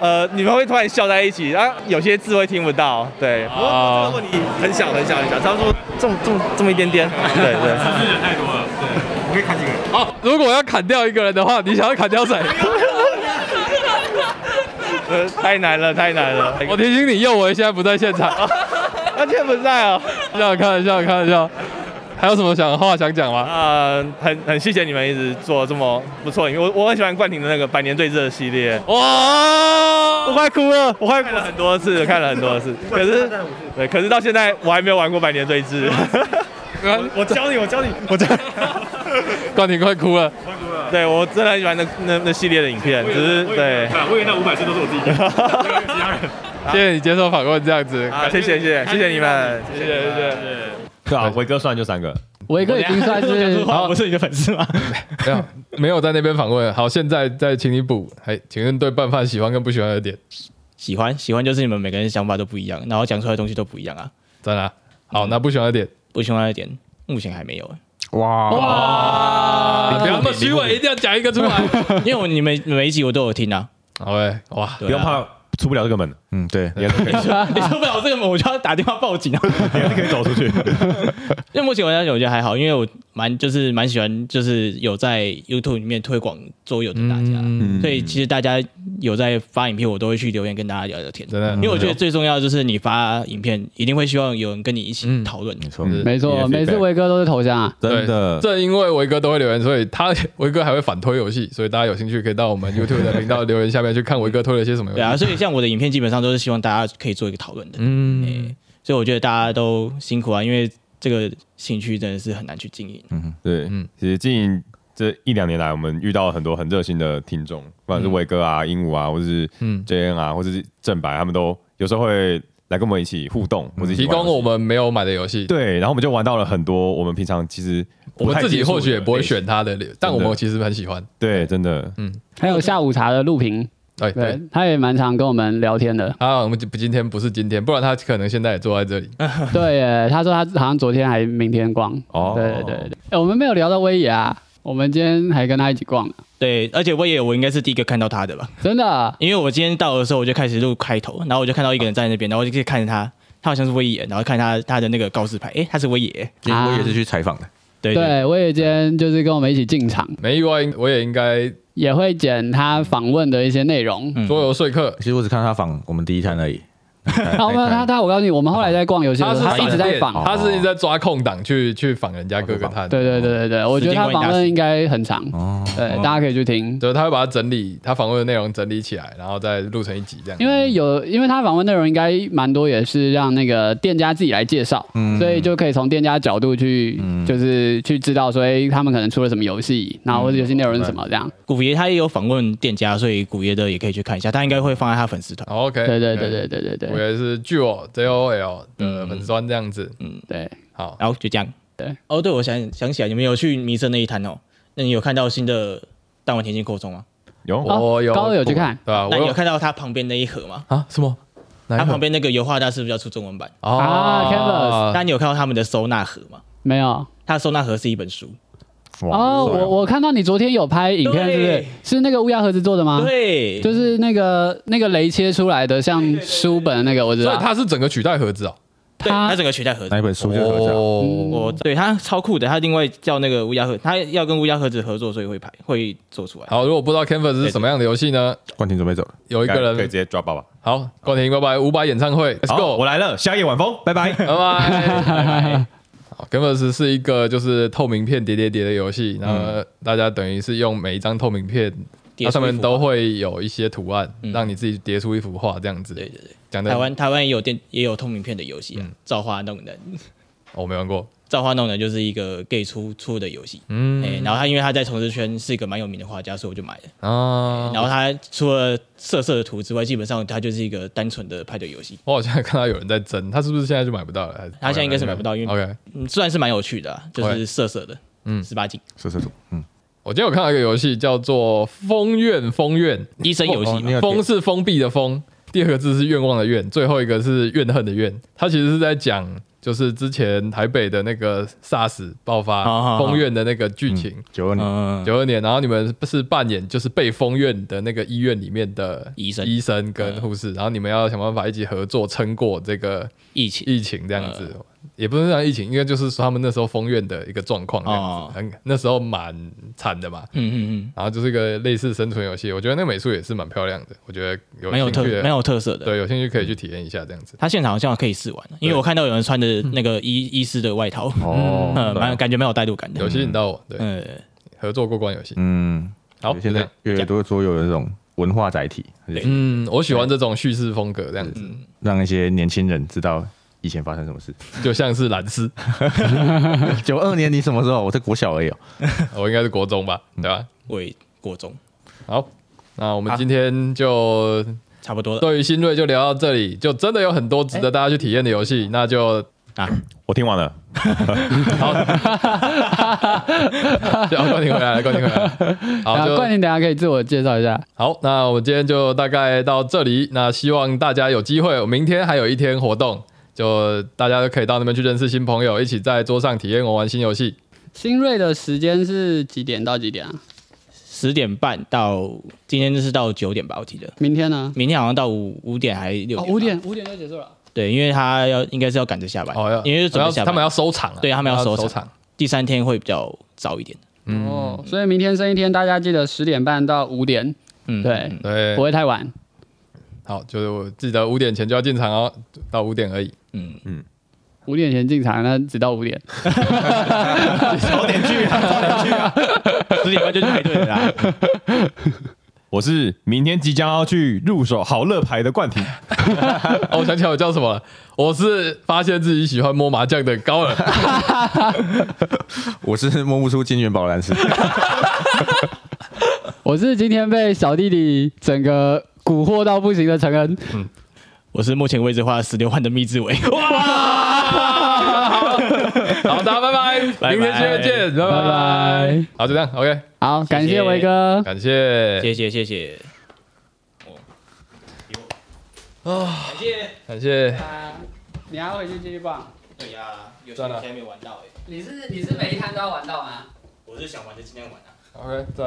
呃，你们会突然笑在一起，然后有些字会听不到，对。不过这个问题很小很小很小，差不多这么这么这么一点点，对对。人太多了，对。你可以砍几个人？好，如果要砍掉一个人的话，你想要砍掉谁？呃，太难了，太难了。我提醒你，右维现在不在现场，他现在不在啊。开玩笑，开玩笑。还有什么想话想讲吗？啊，很很谢谢你们一直做这么不错，因为我我很喜欢冠廷的那个百年对峙的系列。哇，我快哭了，我快看了很多次，看了很多次。可是，对，可是到现在我还没有玩过百年对峙。我教你，我教你，我教。冠廷快哭了，快哭了。对我真的很喜欢那那那系列的影片，只是对。我以为那五百次都是我自己的。其他人。谢谢你接受访问这样子。啊，谢谢谢谢谢谢你们，谢谢谢谢。对啊，伟哥算就三个，伟哥已经算是好，不是你的粉丝吗？没有，没有在那边访问。好，现在再请你补。还请问对拌饭喜欢跟不喜欢的点？喜欢，喜欢就是你们每个人想法都不一样，然后讲出来的东西都不一样啊。真的？好，那不喜欢的点？不喜欢的点，目前还没有。哇哇！你不要那么虚伪，一定要讲一个出来。因为我你们每一集我都有听啊。好诶，哇，不用怕。出不了这个门，嗯，对，你出不了这个门，我就要打电话报警啊！你还是可以走出去。因为目前我觉得还好，因为我蛮就是蛮喜欢，就是有在 YouTube 里面推广桌游的大家，所以其实大家有在发影片，我都会去留言跟大家聊聊天。真的，因为我觉得最重要的就是你发影片，一定会希望有人跟你一起讨论。没错，没错，每次维哥都是头像啊，真的。正因为维哥都会留言，所以他维哥还会反推游戏，所以大家有兴趣可以到我们 YouTube 的频道留言下面去看维哥推了些什么游戏。对啊，所以像我的影片基本上都。都是希望大家可以做一个讨论的，嗯，所以我觉得大家都辛苦啊，因为这个兴趣真的是很难去经营。嗯，对，嗯，其实经营这一两年来，我们遇到了很多很热心的听众，不管是伟哥啊、鹦鹉啊，或者是嗯。JN 啊，或者是正白，他们都有时候会来跟我们一起互动，或者提供我们没有买的游戏。对，然后我们就玩到了很多我们平常其实我们自己或许也不会选他的，但我们其实很喜欢。对，真的，嗯，还有下午茶的录屏。对对，他也蛮常跟我们聊天的。啊，我们不今天不是今天，不然他可能现在也坐在这里。对耶，他说他好像昨天还明天逛。哦，对对对哎，我们没有聊到威爷啊，我们今天还跟他一起逛对，而且威爷我应该是第一个看到他的吧？真的，因为我今天到的时候我就开始录开头，然后我就看到一个人在那边，然后我就可以看着他，他好像是威爷，然后看他他的那个告示牌，哎，他是威野，今天威爷是去采访的。对对，威野今天就是跟我们一起进场，没意外，我也应该。也会剪他访问的一些内容，桌游说客。其实我只看他访我们第一摊而已。好，他他，我告诉你，我们后来在逛游戏，他一直在访，他是一直在抓空档去去访人家各个摊。对对对对对，我觉得他访问应该很长。哦，对，大家可以去听。对，他会把它整理，他访问的内容整理起来，然后再录成一集这样。因为有，因为他访问内容应该蛮多，也是让那个店家自己来介绍，所以就可以从店家角度去，就是去知道，说哎他们可能出了什么游戏，然后或者游戏内容是什么这样。古爷他也有访问店家，所以古爷的也可以去看一下，他应该会放在他粉丝团。OK，对对对对对对对，古爷是据我。J O L 的粉砖这样子，嗯，对，好，然后就这样，对，哦，对，我想想起来，你们有去迷色那一摊哦？那你有看到新的弹丸甜心扩充吗？有，我有，高有去看，对吧？那你有看到它旁边那一盒吗？啊，什么？它旁边那个油画大是不是要出中文版？啊，Canvas，那你有看到他们的收纳盒吗？没有，它的收纳盒是一本书。哦，我我看到你昨天有拍影片，对是不是？是那个乌鸦盒子做的吗？，对，就是那个那个雷切出来的，像书本的那个，我知道。所以它是整个取代盒子哦。对，它整个取代盒子哪。一本书就是合照，哦，我对它超酷的，它另外叫那个乌鸦盒，它要跟乌鸦盒子合作，所以会拍会做出来。好，如果不知道 Canvas 是什么样的游戏呢？冠廷准备走了，有一个人可以直接抓爸爸。好，冠廷拜拜，五百演唱会，Let's，go，我来了，夏夜晚风，拜拜。拜拜。好，Canvas 是一个就是透明片叠叠叠的游戏，然后大家等于是用每一张透明片，它上面都会有一些图案，让你自己叠出一幅画这样子。对对对，讲的台湾台湾也有电也有透明片的游戏啊，造化弄人，我没玩过，造化弄人就是一个 gay 出出的游戏。嗯。哎，然后他因为他在同志圈是一个蛮有名的画家，所以我就买了。啊，然后他除了色色的图之外，基本上它就是一个单纯的派对游戏。我好像看到有人在争，他是不是现在就买不到了？他现在应该是买不到因为 OK，嗯，虽然是蛮有趣的啊，就是色色的，嗯。嗯，十八禁。色色图，嗯，我今天有看到一个游戏叫做《封院封院》，医生游戏封是封闭的封，第二个字是愿望的愿，最后一个是怨恨的怨。它其实是在讲，就是之前台北的那个 SARS 爆发封院的那个剧情。九二年，嗯，九二年，然后你们是扮演就是被封院的那个医院里面的医生。医生跟护士，然后你们要想办法一起合作撑过这个疫情。疫情这样子，也不是讲疫情，应该就是说他们那时候封院的一个状况这样子，哦。很那时候蛮惨的嘛。嗯嗯嗯，然后就是一个类似生存游戏，我觉得那个美术也是蛮漂亮的，我觉得有蛮有特兴趣的蛮有特色的。对有兴趣可以去体验一下这样子。他现场好像可以试玩，因为我看到有人穿的那个医医师的外套，哦，嗯，蛮感觉蛮有代入感的。有。吸引到我，对，嗯，合作过关游戏。嗯，好，现在越来越多桌游有这种文化载体，嗯，我喜欢这种叙事风格，这样子。让一些年轻人知道以前发生什么事。就像是蓝斯，九二年你什么时候？我在国小而已哦。我应该是国中吧，对吧？为国中好，那我们今天就差不多了对于新锐就聊到这里，就真的有很多值得大家去体验的游戏，那就啊。我听完了，好，好，冠廷回来了，冠廷回来了，好，冠廷，等一下可以自我介绍一下。好，那我们今天就大概到这里。那希望大家有机会，我明天还有一天活动，就大家都可以到那边去认识新朋友，一起在桌上体验我玩新游戏。新锐的时间是几点到几点啊？十点半到今天就是到九点吧，我记得。明天呢？明天好像到五五点还六五点五点就结束了。对，因为他要应该是要赶着下班，哦，要因为是准备下班，要他们要收场了，对他们要收收场第三天会比较早一点。哦，所以明天生一天，大家记得十点半到五点，嗯，对嗯对不，会太晚。好，就是我记得五点前就要进场哦，到五点而已。嗯，五点前进场，那直到五点。早点去啊，早点去啊，十点半就去排队了啦。我是明天即将要去入手好乐牌的冠廷。哦，我想起来我叫什么了，我是发现自己喜欢摸麻将的高尔。我是摸不出金元宝蓝斯，我是今天被小弟弟整个蛊惑到不行的陈恩。我是目前为止花了十六万的密志伟。好，大家拜拜，拜明天七月见，拜拜拜。好，就这样，OK，好，感谢谢谢维哥。感谢，谢谢谢谢。哦，感谢。感谢。你还要回去继续逛？对呀，有些算了还没玩到哎，你是你是每一摊都要玩到吗？我是想玩就尽量玩啊。OK，赚了。